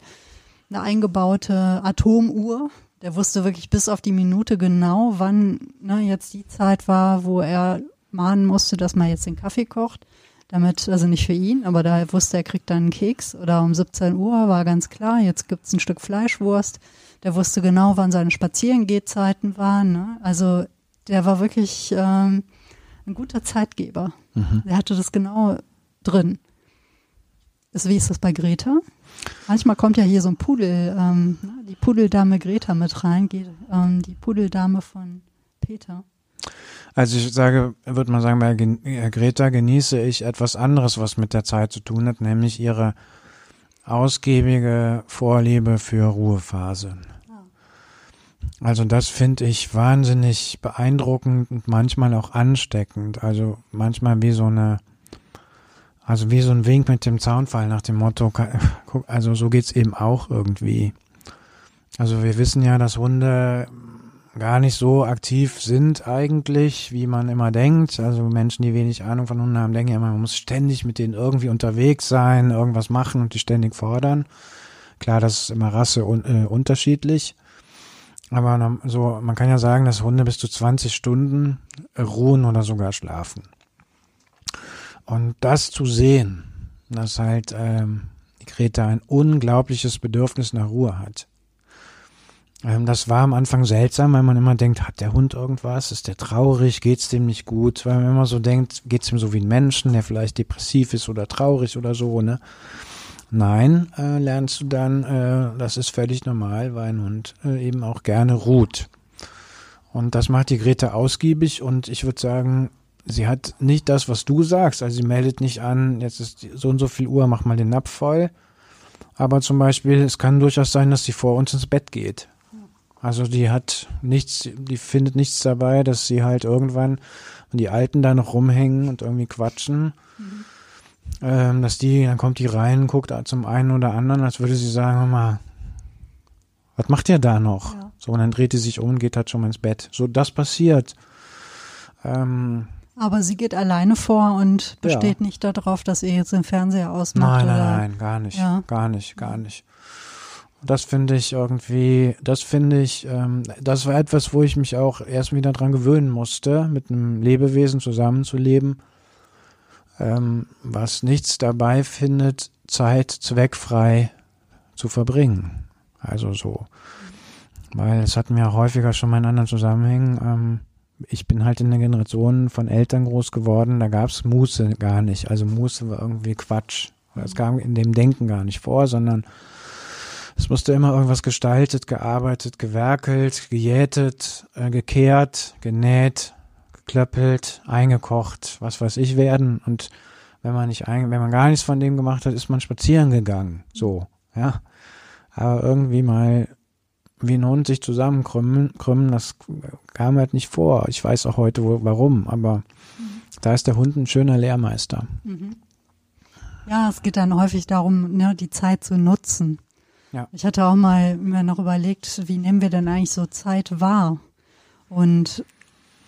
eine eingebaute Atomuhr. Der wusste wirklich bis auf die Minute genau, wann ne, jetzt die Zeit war, wo er mahnen musste, dass man jetzt den Kaffee kocht damit, also nicht für ihn, aber da wusste er, kriegt dann einen Keks oder um 17 Uhr war ganz klar, jetzt gibt's ein Stück Fleischwurst. Der wusste genau, wann seine Spazierengehzeiten waren. Ne? Also der war wirklich ähm, ein guter Zeitgeber. Mhm. Der hatte das genau drin. Ist, wie ist das bei Greta? Manchmal kommt ja hier so ein Pudel, ähm, ne, die Pudeldame Greta mit rein, geht, ähm, die Pudeldame von Peter. Also ich sage, würde man sagen, bei äh, Greta genieße ich etwas anderes, was mit der Zeit zu tun hat, nämlich ihre ausgiebige Vorliebe für Ruhephase. Also das finde ich wahnsinnig beeindruckend und manchmal auch ansteckend. Also manchmal wie so eine, also wie so ein Wink mit dem Zaunfall nach dem Motto, also so geht's eben auch irgendwie. Also wir wissen ja, dass Hunde gar nicht so aktiv sind eigentlich, wie man immer denkt. Also Menschen, die wenig Ahnung von Hunden haben, denken ja immer, man muss ständig mit denen irgendwie unterwegs sein, irgendwas machen und die ständig fordern. Klar, das ist immer Rasse un äh, unterschiedlich. Aber so, man kann ja sagen, dass Hunde bis zu 20 Stunden ruhen oder sogar schlafen. Und das zu sehen, dass halt ähm, die Greta ein unglaubliches Bedürfnis nach Ruhe hat. Ähm, das war am Anfang seltsam, weil man immer denkt, hat der Hund irgendwas? Ist der traurig? Geht's dem nicht gut? Weil man immer so denkt, geht's ihm so wie ein Menschen, der vielleicht depressiv ist oder traurig oder so, ne? Nein, äh, lernst du dann, äh, das ist völlig normal, weil ein Hund äh, eben auch gerne ruht. Und das macht die Grete ausgiebig und ich würde sagen, sie hat nicht das, was du sagst. Also sie meldet nicht an, jetzt ist so und so viel Uhr, mach mal den Napf voll. Aber zum Beispiel, es kann durchaus sein, dass sie vor uns ins Bett geht. Also die hat nichts, die findet nichts dabei, dass sie halt irgendwann, wenn die Alten da noch rumhängen und irgendwie quatschen, mhm. ähm, dass die, dann kommt die rein, guckt zum einen oder anderen, als würde sie sagen, mal, was macht ihr da noch? Ja. So, und dann dreht sie sich um und geht halt schon mal ins Bett. So, das passiert. Ähm, aber sie geht alleine vor und besteht ja. nicht darauf, dass ihr jetzt den Fernseher ausmacht. Nein, nein, nein, gar nicht, ja. gar nicht, gar nicht. Das finde ich irgendwie, das finde ich, ähm, das war etwas, wo ich mich auch erst wieder dran gewöhnen musste, mit einem Lebewesen zusammenzuleben, ähm, was nichts dabei findet, Zeit zweckfrei zu verbringen. Also so. Weil es hatten wir häufiger schon mal in anderen Zusammenhängen. Ähm, ich bin halt in der Generation von Eltern groß geworden, da gab es Muße gar nicht. Also Muße war irgendwie Quatsch. Das kam in dem Denken gar nicht vor, sondern es musste immer irgendwas gestaltet, gearbeitet, gewerkelt, gejätet, äh, gekehrt, genäht, geklöppelt, eingekocht, was weiß ich werden. Und wenn man nicht ein, wenn man gar nichts von dem gemacht hat, ist man spazieren gegangen. So, ja. Aber irgendwie mal wie ein Hund sich zusammenkrümmen, krümmen, das kam halt nicht vor. Ich weiß auch heute wo, warum, aber mhm. da ist der Hund ein schöner Lehrmeister. Mhm. Ja, es geht dann häufig darum, ne, die Zeit zu nutzen. Ja. Ich hatte auch mal mir noch überlegt, wie nehmen wir denn eigentlich so Zeit wahr? Und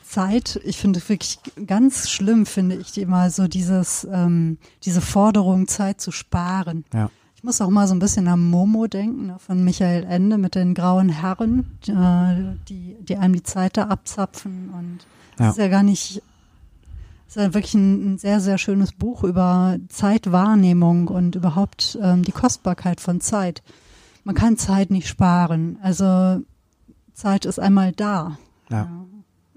Zeit, ich finde wirklich ganz schlimm, finde ich immer so dieses, ähm, diese Forderung, Zeit zu sparen. Ja. Ich muss auch mal so ein bisschen an Momo denken, ne, von Michael Ende mit den grauen Herren, äh, die, die einem die Zeit da abzapfen. Und das ja. ist ja gar nicht ist ja wirklich ein, ein, sehr, sehr schönes Buch über Zeitwahrnehmung und überhaupt ähm, die Kostbarkeit von Zeit man kann Zeit nicht sparen. Also Zeit ist einmal da. Ja.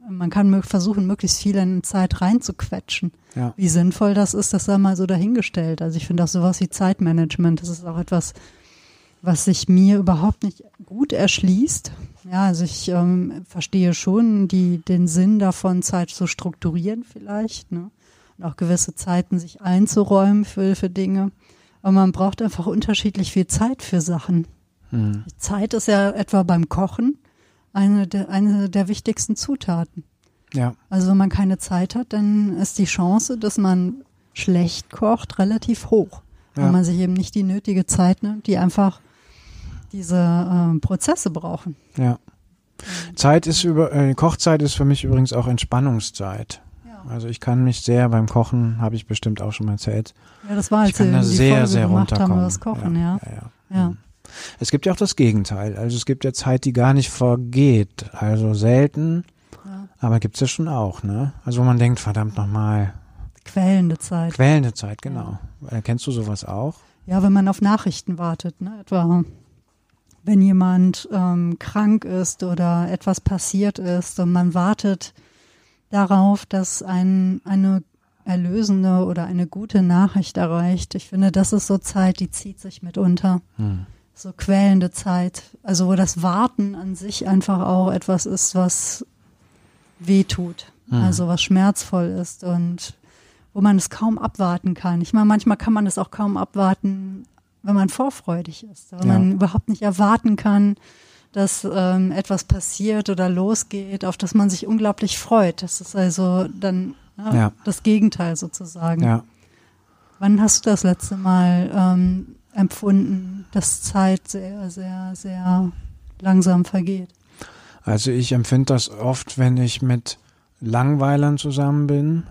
Man kann versuchen, möglichst viel in Zeit reinzuquetschen. Ja. Wie sinnvoll das ist, das sei mal so dahingestellt. Also ich finde auch sowas wie Zeitmanagement, das ist auch etwas, was sich mir überhaupt nicht gut erschließt. Ja, also ich ähm, verstehe schon die, den Sinn davon, Zeit zu strukturieren vielleicht. Ne? Und auch gewisse Zeiten sich einzuräumen für, für Dinge. Aber man braucht einfach unterschiedlich viel Zeit für Sachen. Mhm. Zeit ist ja etwa beim Kochen eine der, eine der wichtigsten Zutaten. Ja. Also wenn man keine Zeit hat, dann ist die Chance, dass man schlecht kocht, relativ hoch. Ja. Weil man sich eben nicht die nötige Zeit nimmt, die einfach diese äh, Prozesse brauchen. Ja. Zeit ist über, äh, Kochzeit ist für mich übrigens auch Entspannungszeit. Also ich kann mich sehr beim Kochen, habe ich bestimmt auch schon mal erzählt. Ja, das war, als ich kann da sehr, Folge sehr runterkommen. Haben, das Kochen, ja. ja. ja, ja. Es gibt ja auch das Gegenteil. Also es gibt ja Zeit, die gar nicht vergeht. Also selten, ja. aber gibt es ja schon auch, ne? Also wo man denkt, verdammt nochmal. Quälende Zeit. Quälende Zeit, genau. Ja. Äh, kennst du sowas auch? Ja, wenn man auf Nachrichten wartet, ne? Etwa wenn jemand ähm, krank ist oder etwas passiert ist und man wartet darauf, dass ein, eine erlösende oder eine gute Nachricht erreicht. Ich finde, das ist so Zeit, die zieht sich mitunter. Hm. So quälende Zeit. Also wo das Warten an sich einfach auch etwas ist, was weh tut. Hm. Also was schmerzvoll ist und wo man es kaum abwarten kann. Ich meine, manchmal kann man es auch kaum abwarten, wenn man vorfreudig ist, wenn ja. man überhaupt nicht erwarten kann, dass ähm, etwas passiert oder losgeht, auf das man sich unglaublich freut. Das ist also dann ja, ja. das Gegenteil sozusagen. Ja. Wann hast du das letzte Mal ähm, empfunden, dass Zeit sehr, sehr, sehr langsam vergeht? Also ich empfinde das oft, wenn ich mit Langweilern zusammen bin.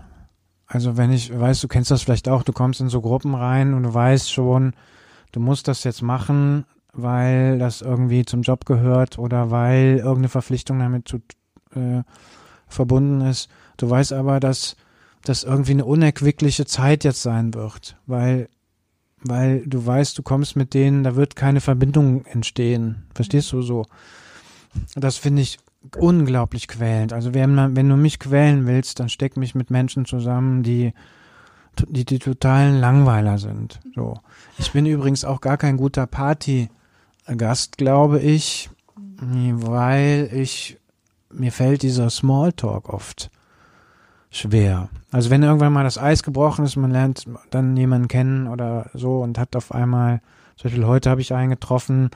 Also wenn ich, weißt du, kennst das vielleicht auch, du kommst in so Gruppen rein und du weißt schon, du musst das jetzt machen, weil das irgendwie zum Job gehört oder weil irgendeine Verpflichtung damit zu, äh, verbunden ist. Du weißt aber, dass das irgendwie eine unerquickliche Zeit jetzt sein wird, weil weil du weißt, du kommst mit denen, da wird keine Verbindung entstehen. Verstehst du so? Das finde ich unglaublich quälend. Also wenn, man, wenn du mich quälen willst, dann steck mich mit Menschen zusammen, die die, die totalen Langweiler sind. So. Ich bin übrigens auch gar kein guter Party Gast, glaube ich, weil ich, mir fällt dieser Smalltalk oft schwer. Also wenn irgendwann mal das Eis gebrochen ist, man lernt dann jemanden kennen oder so und hat auf einmal, zum Beispiel heute habe ich einen getroffen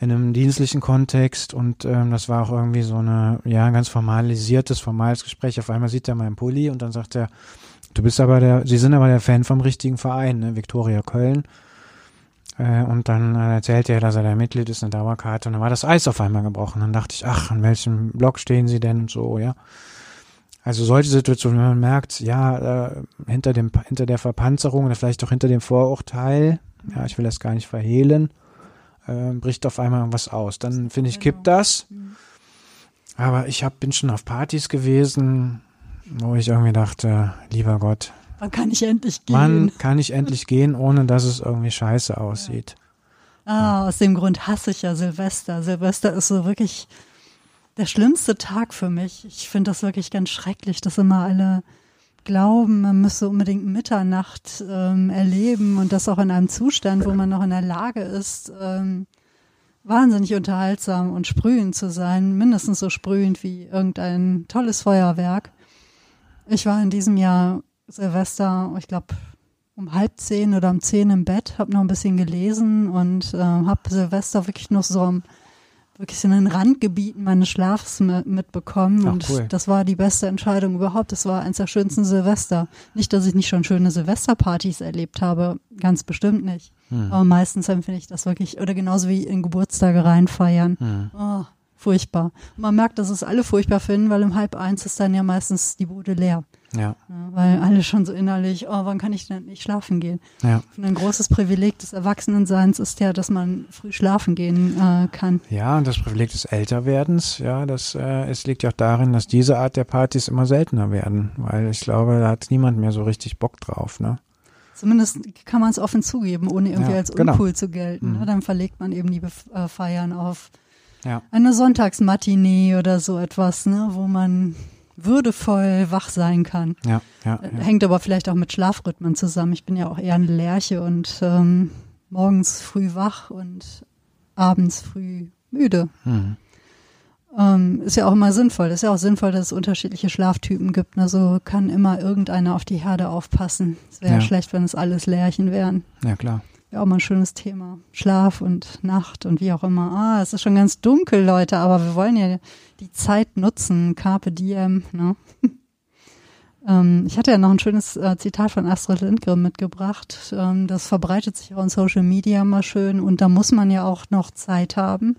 in einem dienstlichen Kontext und ähm, das war auch irgendwie so eine, ja, ein ganz formalisiertes, formales Gespräch. Auf einmal sieht er meinen Pulli und dann sagt er, du bist aber der, Sie sind aber der Fan vom richtigen Verein, ne, Viktoria Köln. Äh, und dann erzählt er, dass er da Mitglied ist, eine Dauerkarte. Und dann war das Eis auf einmal gebrochen. Dann dachte ich, ach, an welchem Block stehen Sie denn und so, ja. Also solche Situationen, wenn man merkt, ja, äh, hinter dem, hinter der Verpanzerung oder vielleicht auch hinter dem Vorurteil, ja, ich will das gar nicht verhehlen, äh, bricht auf einmal irgendwas aus. Dann finde ich, Genau. kippt das. Mhm. Aber ich hab, bin schon auf Partys gewesen, wo ich irgendwie dachte, lieber Gott, Wann kann ich endlich gehen? wann kann ich endlich gehen, ohne dass es irgendwie scheiße aussieht? Ah, aus dem Grund hasse ich ja Silvester. Silvester ist so wirklich der schlimmste Tag für mich. Ich finde das wirklich ganz schrecklich, dass immer alle glauben, man müsse unbedingt Mitternacht ähm, erleben und das auch in einem Zustand, wo man noch in der Lage ist, ähm, wahnsinnig unterhaltsam und sprühend zu sein, mindestens so sprühend wie irgendein tolles Feuerwerk. Ich war in diesem Jahr Silvester, ich glaube, um halb zehn oder um zehn im Bett, habe noch ein bisschen gelesen und äh, habe Silvester wirklich noch so am wirklich in den Randgebieten meines Schlafs mi- mitbekommen. Ach, und cool. das war die beste Entscheidung überhaupt. Das war eins der schönsten Silvester. Nicht, dass ich nicht schon schöne Silvesterpartys erlebt habe, ganz bestimmt nicht. Hm. Aber meistens empfinde ich das wirklich, oder genauso wie in Geburtstage reinfeiern. Hm. Oh, furchtbar. Und man merkt, dass es alle furchtbar finden, weil um halb eins ist dann ja meistens die Bude leer. Ja, Ja, weil alle schon so innerlich, oh, wann kann ich denn nicht schlafen gehen? ja. Und ein großes Privileg des Erwachsenenseins ist ja, dass man früh schlafen gehen äh, kann. Ja, und das Privileg des Älterwerdens, ja, das äh, es liegt ja auch darin, dass diese Art der Partys immer seltener werden, weil ich glaube, da hat niemand mehr so richtig Bock drauf, ne? Zumindest kann man es offen zugeben, ohne irgendwie Ja, als genau. uncool zu gelten. Mhm. Ne? Dann verlegt man eben die Bef- äh, Feiern auf Ja. eine Sonntagsmatinee oder so etwas, ne, wo man würdevoll wach sein kann. Ja, ja, Äh, ja. Hängt aber vielleicht auch mit Schlafrhythmen zusammen. Ich bin ja auch eher eine Lerche und ähm, morgens früh wach und abends früh müde. Hm. Ähm, ist ja auch immer sinnvoll. Ist ja auch sinnvoll, dass es unterschiedliche Schlaftypen gibt. Ne? So kann immer irgendeiner auf die Herde aufpassen. Es wäre ja. Ja. schlecht, wenn es alles Lärchen wären. ja, klar. Wäre auch mal ein schönes Thema. Schlaf und Nacht und wie auch immer. Ah, es ist schon ganz dunkel, Leute, aber wir wollen ja die Zeit nutzen. Carpe diem, ne? ähm, ich hatte ja noch ein schönes äh, Zitat von Astrid Lindgren mitgebracht. Ähm, das verbreitet sich auch in Social Media mal schön und da muss man ja auch noch Zeit haben,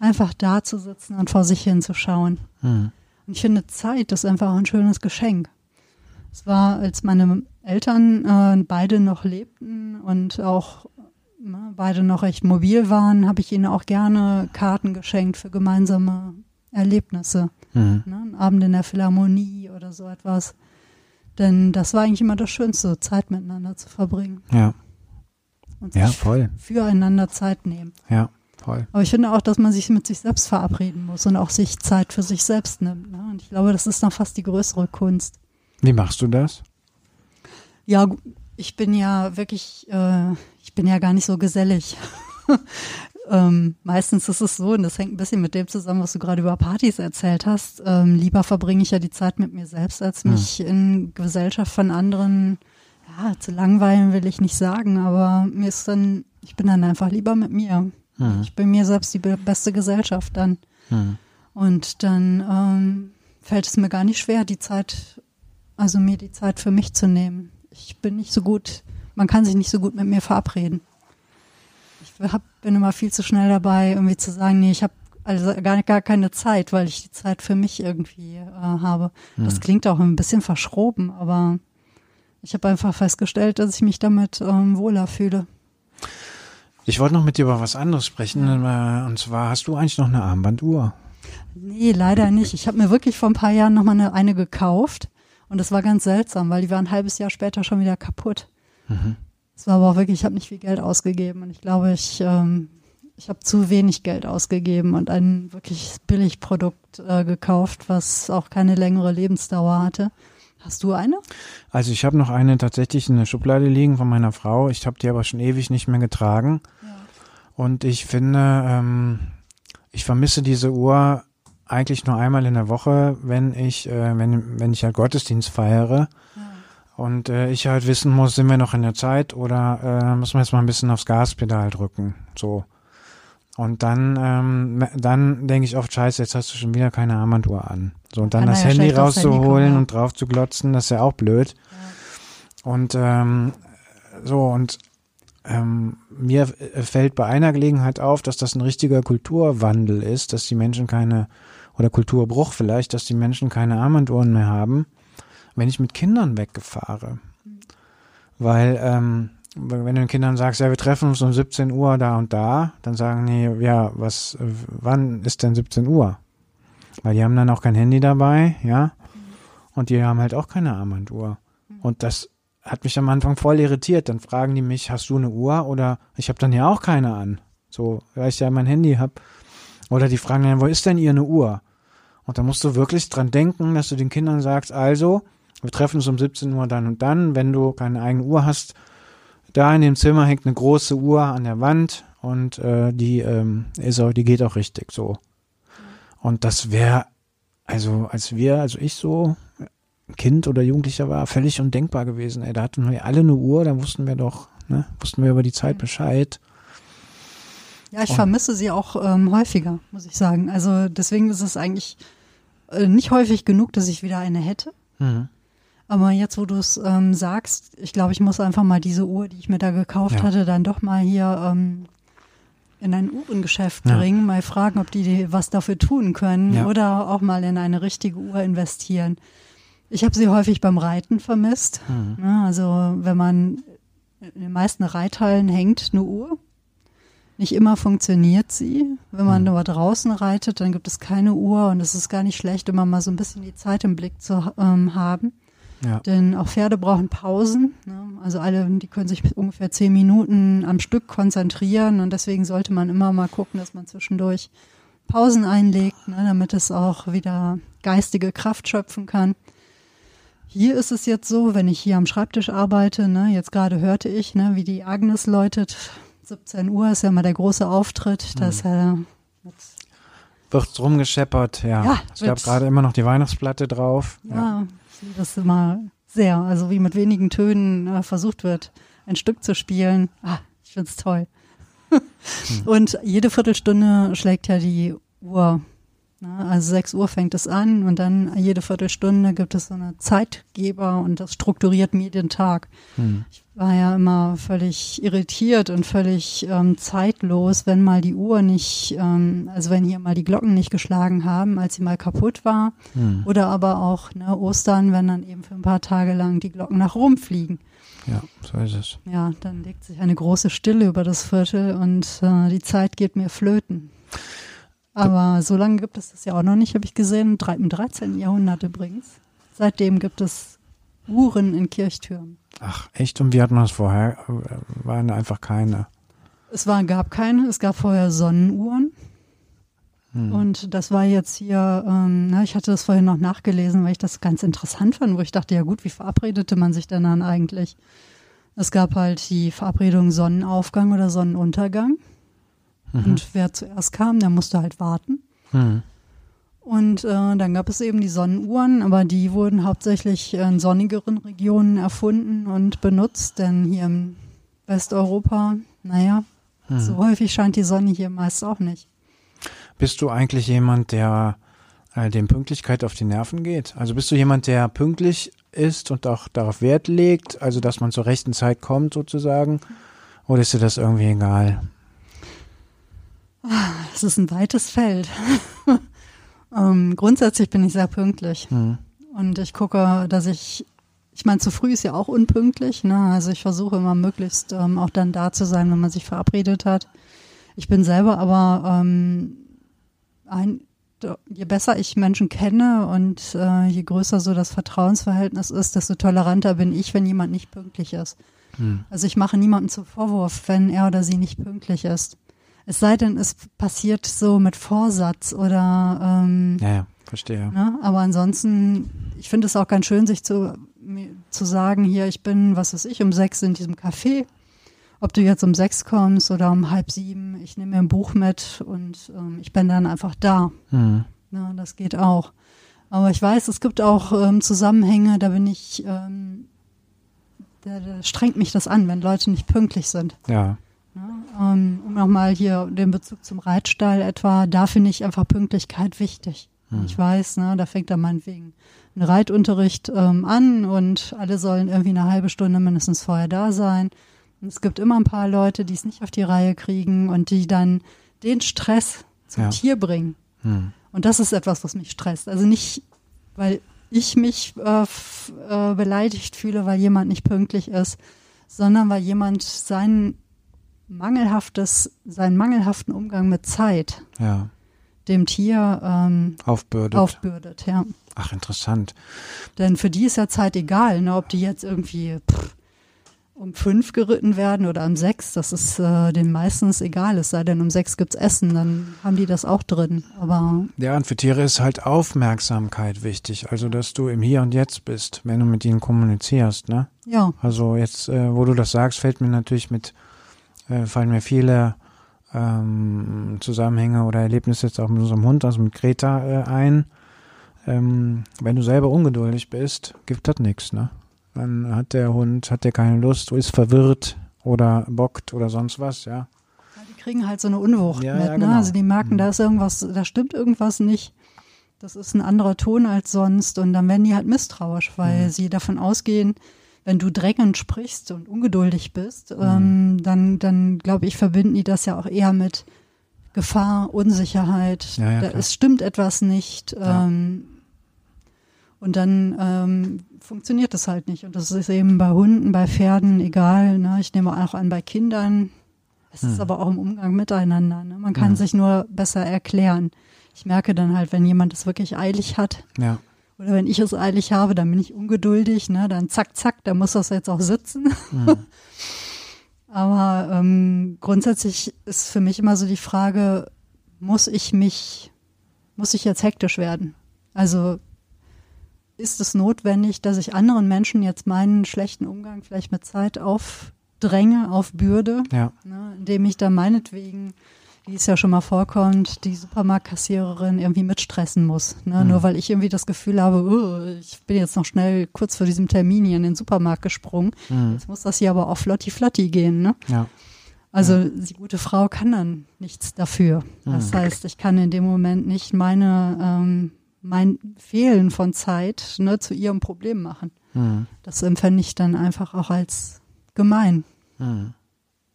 einfach da zu sitzen und vor sich hinzuschauen. Hm. Und ich finde, Zeit ist einfach auch ein schönes Geschenk. Es war, als meine Eltern äh, beide noch lebten und auch ne, beide noch recht mobil waren, habe ich ihnen auch gerne Karten geschenkt für gemeinsame Erlebnisse. Hm. Ne? Ein Abend in der Philharmonie oder so etwas. Denn das war eigentlich immer das Schönste, Zeit miteinander zu verbringen Ja, und ja, sich voll. füreinander Zeit nehmen. Ja, voll. Aber ich finde auch, dass man sich mit sich selbst verabreden muss und auch sich Zeit für sich selbst nimmt. Ne? Und ich glaube, das ist noch fast die größere Kunst. Wie machst du das? Ja, ich bin ja wirklich, äh, ich bin ja gar nicht so gesellig. ähm, meistens ist es so, und das hängt ein bisschen mit dem zusammen, was du gerade über Partys erzählt hast. Ähm, lieber verbringe ich ja die Zeit mit mir selbst, als mich in Gesellschaft von anderen ja, zu langweilen, will ich nicht sagen, aber mir ist dann, ich bin dann einfach lieber mit mir. Hm. Ich bin mir selbst die be- beste Gesellschaft dann. Hm. Und dann ähm, fällt es mir gar nicht schwer, die Zeit, also mir die Zeit für mich zu nehmen. Ich bin nicht so gut, man kann sich nicht so gut mit mir verabreden. Ich hab, bin immer viel zu schnell dabei, irgendwie zu sagen, nee, ich habe also gar, gar keine Zeit, weil ich die Zeit für mich irgendwie äh, habe. Das Hm. klingt auch ein bisschen verschroben, aber ich habe einfach festgestellt, dass ich mich damit ähm, wohler fühle. Ich wollte noch mit dir über was anderes sprechen. äh, Und zwar, hast du eigentlich noch eine Armbanduhr? Nee, leider nicht. Ich habe mir wirklich vor ein paar Jahren nochmal eine, eine gekauft und das war ganz seltsam, weil die war ein halbes Jahr später schon wieder kaputt. Mhm. Es war aber auch wirklich, ich habe nicht viel Geld ausgegeben und ich glaube, ich, ähm, ich habe zu wenig Geld ausgegeben und ein wirklich Billigprodukt äh, gekauft, was auch keine längere Lebensdauer hatte. Hast du eine? Also ich habe noch eine tatsächlich in der Schublade liegen von meiner Frau. Ich habe die aber schon ewig nicht mehr getragen. Und ich finde, ähm, ich vermisse diese Uhr eigentlich nur einmal in der Woche, wenn ich, äh, wenn, wenn ich halt Gottesdienst feiere. Und äh, ich halt wissen muss, sind wir noch in der Zeit oder äh, müssen wir jetzt mal ein bisschen aufs Gaspedal drücken. So. Und dann, ähm, dann denke ich oft, scheiße, jetzt hast du schon wieder keine Armbanduhr an. So, und dann Kann das ja Handy Handy rauszuholen ja. und drauf zu glotzen, das ist ja auch blöd. Und ähm, so, und ähm, mir fällt bei einer Gelegenheit auf, dass das ein richtiger Kulturwandel ist, dass die Menschen keine, oder Kulturbruch vielleicht, dass die Menschen keine Armbanduhren mehr haben, wenn ich mit Kindern weggefahre. Weil ähm, wenn du den Kindern sagst, ja, wir treffen uns um 17 Uhr da und da, dann sagen die, ja, was, wann ist denn 17 Uhr? Weil die haben dann auch kein Handy dabei, ja. Und die haben halt auch keine Armbanduhr. Und das hat mich am Anfang voll irritiert. Dann fragen die mich, hast du eine Uhr? Oder ich habe dann ja auch keine an. So, weil ich ja mein Handy hab. Oder die fragen dann, wo ist denn ihr eine Uhr? Und da musst du wirklich dran denken, dass du den Kindern sagst, also, wir treffen uns um 17 Uhr dann und dann. Wenn du keine eigene Uhr hast, da in dem Zimmer hängt eine große Uhr an der Wand und äh, die ähm, ist auch, die geht auch richtig so. Und das wäre, also als wir, also ich so Kind oder Jugendlicher war, völlig undenkbar gewesen. Ey, da hatten wir alle eine Uhr, da wussten wir doch, ne, wussten wir über die Zeit Bescheid. Ja, ich und, vermisse sie auch ähm, häufiger, muss ich sagen. Also deswegen ist es eigentlich äh, nicht häufig genug, dass ich wieder eine hätte. Mhm. Aber jetzt, wo du es ähm, sagst, ich glaube, ich muss einfach mal diese Uhr, die ich mir da gekauft ja. hatte, dann doch mal hier ähm, in ein Uhrengeschäft ja. bringen, mal fragen, ob die was dafür tun können ja. oder auch mal in eine richtige Uhr investieren. Ich habe sie häufig beim Reiten vermisst. Mhm. also wenn man in den meisten Reithallen hängt eine Uhr. Nicht immer funktioniert sie. Wenn man mhm. nur draußen reitet, dann gibt es keine Uhr und es ist gar nicht schlecht, immer mal so ein bisschen die Zeit im Blick zu ähm, haben. Ja. Denn auch Pferde brauchen Pausen. Ne? Also alle, die können sich ungefähr zehn Minuten am Stück konzentrieren und deswegen sollte man immer mal gucken, dass man zwischendurch Pausen einlegt, ne? damit es auch wieder geistige Kraft schöpfen kann. Hier ist es jetzt so, wenn ich hier am Schreibtisch arbeite, ne, jetzt gerade hörte ich, ne, wie die Agnes läutet. 17 Uhr ist ja mal der große Auftritt. Das mhm. äh, wird rumgescheppert, ja. ja es gab gerade immer noch die Weihnachtsplatte drauf. Ja, ja. ich liebe es immer sehr. Also wie mit wenigen Tönen äh, versucht wird, ein Stück zu spielen. Ah, ich find's toll. hm. Und jede Viertelstunde schlägt ja die Uhr also 6 Uhr fängt es an und dann jede Viertelstunde gibt es so eine Zeitgeber und das strukturiert mir den Tag. Hm. Ich war ja immer völlig irritiert und völlig ähm, zeitlos, wenn mal die Uhr nicht, ähm, also wenn hier mal die Glocken nicht geschlagen haben, als sie mal kaputt war. Hm. Oder aber auch ne, Ostern, wenn dann eben für ein paar Tage lang die Glocken nach Rom fliegen. Ja, so ist es. Ja, dann legt sich eine große Stille über das Viertel und äh, die Zeit geht mir flöten. Aber so lange gibt es das ja auch noch nicht, habe ich gesehen. Im 13. Jahrhundert übrigens. Seitdem gibt es Uhren in Kirchtürmen. Ach, echt? Und wie hat man das vorher? Waren einfach keine? Es war, gab keine. Es gab vorher Sonnenuhren. Hm. Und das war jetzt hier, ähm, na, ich hatte das vorhin noch nachgelesen, weil ich das ganz interessant fand, wo ich dachte, ja gut, wie verabredete man sich denn dann eigentlich? Es gab halt die Verabredung Sonnenaufgang oder Sonnenuntergang. Mhm. Und wer zuerst kam, der musste halt warten. Mhm. Und äh, dann gab es eben die Sonnenuhren, aber die wurden hauptsächlich in sonnigeren Regionen erfunden und benutzt, denn hier in Westeuropa, naja, mhm. so häufig scheint die Sonne hier meist auch nicht. Bist du eigentlich jemand, der äh, dem Pünktlichkeit auf die Nerven geht? Also bist du jemand, der pünktlich ist und auch darauf Wert legt, also dass man zur rechten Zeit kommt sozusagen? Oder ist dir das irgendwie egal? Es ist ein weites Feld. ähm, grundsätzlich bin ich sehr pünktlich. Mhm. Und ich gucke, dass ich, ich meine, zu früh ist ja auch unpünktlich. Ne? Also ich versuche immer möglichst ähm, auch dann da zu sein, wenn man sich verabredet hat. Ich bin selber aber ähm, ein, je besser ich Menschen kenne und äh, je größer so das Vertrauensverhältnis ist, desto toleranter bin ich, wenn jemand nicht pünktlich ist. Hm. Also ich mache niemandem zu Vorwurf, wenn er oder sie nicht pünktlich ist. Es sei denn, es passiert so mit Vorsatz oder ähm, ja, ja, verstehe. Ne? Aber ansonsten, ich finde es auch ganz schön, sich zu, zu sagen, hier, ich bin, was weiß ich, um sechs in diesem Café. Ob du jetzt um sechs kommst oder um halb sieben, ich nehme mir ein Buch mit und ähm, ich bin dann einfach da. Mhm. Ja, das geht auch. Aber ich weiß, es gibt auch ähm, Zusammenhänge, da bin ich, ähm, da, da strengt mich das an, wenn Leute nicht pünktlich sind. Ja. Ähm, um nochmal hier den Bezug zum Reitstall etwa, da finde ich einfach Pünktlichkeit wichtig. Hm. Ich weiß, ne, da fängt dann meinetwegen ein Reitunterricht ähm, an und alle sollen irgendwie eine halbe Stunde mindestens vorher da sein. Und es gibt immer ein paar Leute, die es nicht auf die Reihe kriegen und die dann den Stress zum ja. Tier bringen. Hm. Und das ist etwas, was mich stresst. Also nicht, weil ich mich äh, äh, beleidigt fühle, weil jemand nicht pünktlich ist, sondern weil jemand sein mangelhaftes, seinen mangelhaften Umgang mit Zeit Ja. dem Tier ähm, Aufbürdet. aufbürdet, ja. Ach, interessant. Denn für die ist ja Zeit egal, ne, ob die jetzt irgendwie pff, um fünf geritten werden oder um sechs, das ist äh, denen meistens egal, es sei denn, um sechs gibt's Essen, dann haben die das auch drin. Aber Ja, und für Tiere ist halt Aufmerksamkeit wichtig. Also, dass du im Hier und Jetzt bist, wenn du mit ihnen kommunizierst, ne? ja, Also jetzt, äh, wo du das sagst, fällt mir natürlich mit, äh, fallen mir viele ähm, Zusammenhänge oder Erlebnisse jetzt auch mit unserem Hund, also mit Greta äh, ein. Ähm, wenn du selber ungeduldig bist, gibt das nichts, ne? Dann hat der Hund, hat der keine Lust, ist verwirrt oder bockt oder sonst was, ja. die kriegen halt so eine Unwucht Ja, mit, ja, ne? genau. Also die merken, Mhm. da ist irgendwas, da stimmt irgendwas nicht. Das ist ein anderer Ton als sonst und dann werden die halt misstrauisch, weil Mhm. sie davon ausgehen, wenn du drängend sprichst und ungeduldig bist, Mhm. ähm, dann, dann glaube ich, verbinden die das ja auch eher mit Gefahr, Unsicherheit. Ja, ja, da, es stimmt etwas nicht. Ähm, und dann ähm, funktioniert das halt nicht. Und das ist eben bei Hunden, bei Pferden egal. Ne? Ich nehme auch an, bei Kindern. Es ist Hm. aber auch im Umgang miteinander. Ne? Man kann Hm. sich nur besser erklären. Ich merke dann halt, wenn jemand es wirklich eilig hat Ja, oder wenn ich es eilig habe, dann bin ich ungeduldig. Ne? Dann zack, zack, da muss das jetzt auch sitzen. Mhm. Aber ähm, grundsätzlich ist für mich immer so die Frage, muss ich mich, muss ich jetzt hektisch werden? Also ist es notwendig, dass ich anderen Menschen jetzt meinen schlechten Umgang vielleicht mit Zeit aufdränge, aufbürde, ja, ne, indem ich da meinetwegen, wie es ja schon mal vorkommt, die Supermarktkassiererin irgendwie mitstressen muss. Ne? Hm. Nur weil ich irgendwie das Gefühl habe, oh, ich bin jetzt noch schnell kurz vor diesem Termin hier in den Supermarkt gesprungen. Mhm. Jetzt muss das hier aber auch flotti flotti gehen, ne? ja, Also die gute Frau kann dann nichts dafür. Das Mhm. heißt, ich kann in dem Moment nicht meine ähm, mein Fehlen von Zeit ne, zu ihrem Problem machen. Mhm. Das empfände ich dann einfach auch als gemein, Mhm.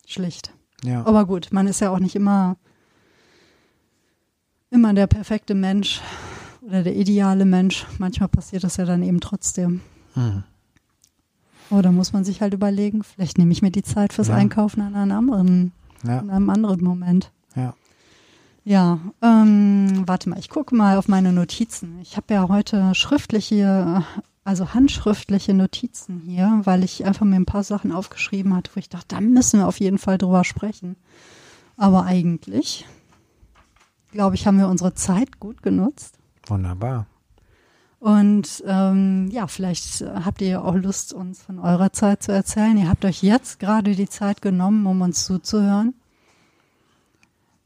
schlicht. ja. Aber gut, man ist ja auch nicht immer immer der perfekte Mensch oder der ideale Mensch. Manchmal passiert das ja dann eben trotzdem. Mhm. Oder muss man sich halt überlegen, vielleicht nehme ich mir die Zeit fürs Ja. Einkaufen an einem anderen ja, in einem anderen Moment. ja. Ja, ähm, warte mal, ich gucke mal auf meine Notizen. Ich habe ja heute schriftliche, also handschriftliche Notizen hier, weil ich einfach mir ein paar Sachen aufgeschrieben hatte, wo ich dachte, da müssen wir auf jeden Fall drüber sprechen. Aber eigentlich, glaube ich, haben wir unsere Zeit gut genutzt. Wunderbar. Und ähm, ja, vielleicht äh, habt ihr ja auch Lust, uns von eurer Zeit zu erzählen. Ihr habt euch jetzt gerade die Zeit genommen, um uns zuzuhören.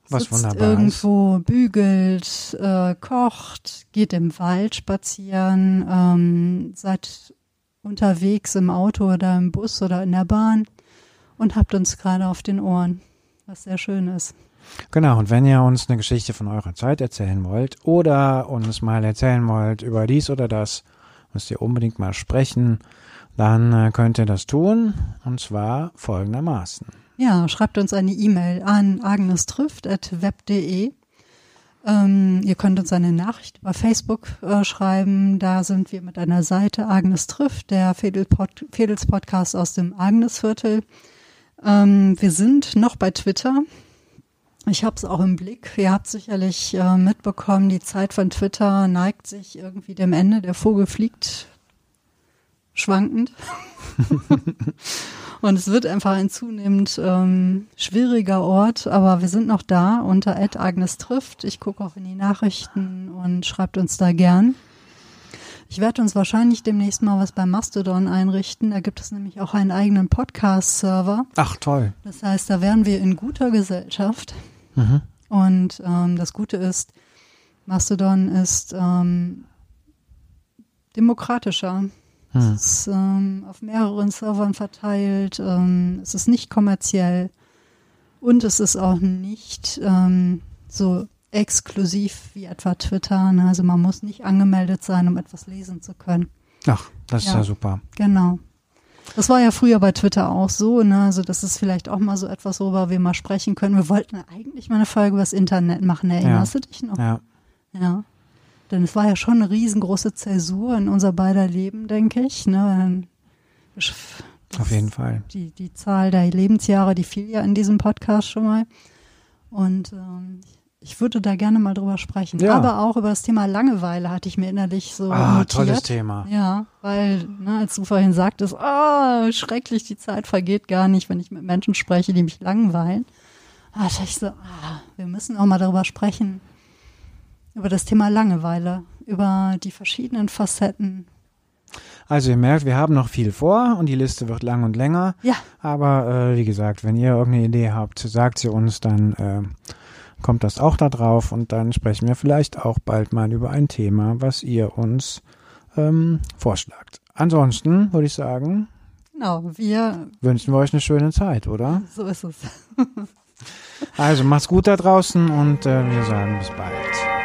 Was sitzt wunderbar ist. irgendwo, bügelt, äh, kocht, geht im Wald spazieren, ähm, seid unterwegs im Auto oder im Bus oder in der Bahn und habt uns gerade auf den Ohren, was sehr schön ist. Genau, und wenn ihr uns eine Geschichte von eurer Zeit erzählen wollt oder uns mal erzählen wollt über dies oder das, müsst ihr unbedingt mal sprechen, dann äh, könnt ihr das tun und zwar folgendermaßen. Ja, schreibt uns eine E-Mail an agnestrifft.web.de. Ähm, ihr könnt uns eine Nachricht über Facebook äh, schreiben. Da sind wir mit einer Seite Agnes trifft, der Fedels Podcast aus dem Agnesviertel. Ähm, wir sind noch bei Twitter. Ich habe es auch im Blick. Ihr habt sicherlich äh, mitbekommen, die Zeit von Twitter neigt sich irgendwie dem Ende. Der Vogel fliegt schwankend. Und es wird einfach ein zunehmend ähm, schwieriger Ort, aber wir sind noch da unter Agnes trifft. Ich gucke auch in die Nachrichten und schreibt uns da gern. Ich werde uns wahrscheinlich demnächst mal was bei Mastodon einrichten. Da gibt es nämlich auch einen eigenen Podcast-Server. Ach toll. Das heißt, da wären wir in guter Gesellschaft. Mhm. Und ähm, das Gute ist, Mastodon ist ähm, demokratischer. Hm. Es ist ähm, auf mehreren Servern verteilt. Ähm, es ist nicht kommerziell und es ist auch nicht ähm, so exklusiv wie etwa Twitter. Ne? Also man muss nicht angemeldet sein, um etwas lesen zu können. Ach, das ist Ja. ja super. Genau. Das war ja früher bei Twitter auch so, ne? Also das ist vielleicht auch mal so etwas, worüber wir mal sprechen können. Wir wollten eigentlich mal eine Folge über das Internet machen, erinnerst du dich noch? Ja, Ja. Denn es war ja schon eine riesengroße Zäsur in unser beider Leben, denke ich. Ne? Auf jeden Fall. Die, die Zahl der Lebensjahre, die fiel ja in diesem Podcast schon mal. Und ähm, ich würde da gerne mal drüber sprechen. Ja. Aber auch über das Thema Langeweile hatte ich mir innerlich so Ah, notiert. tolles Thema. Ja, weil, ne, als du vorhin sagtest, oh, schrecklich, die Zeit vergeht gar nicht, wenn ich mit Menschen spreche, die mich langweilen. Da dachte ich so, ah, wir müssen auch mal darüber sprechen, über das Thema Langeweile, über die verschiedenen Facetten. Also ihr merkt, wir haben noch viel vor und die Liste wird lang und länger. Ja, Aber äh, wie gesagt, wenn ihr irgendeine Idee habt, sagt sie uns, dann äh, kommt das auch da drauf und dann sprechen wir vielleicht auch bald mal über ein Thema, was ihr uns ähm, vorschlagt. Ansonsten würde ich sagen, genau, wir, wünschen wir euch eine schöne Zeit, oder? so ist es. Also macht's gut da draußen und äh, wir sagen bis bald.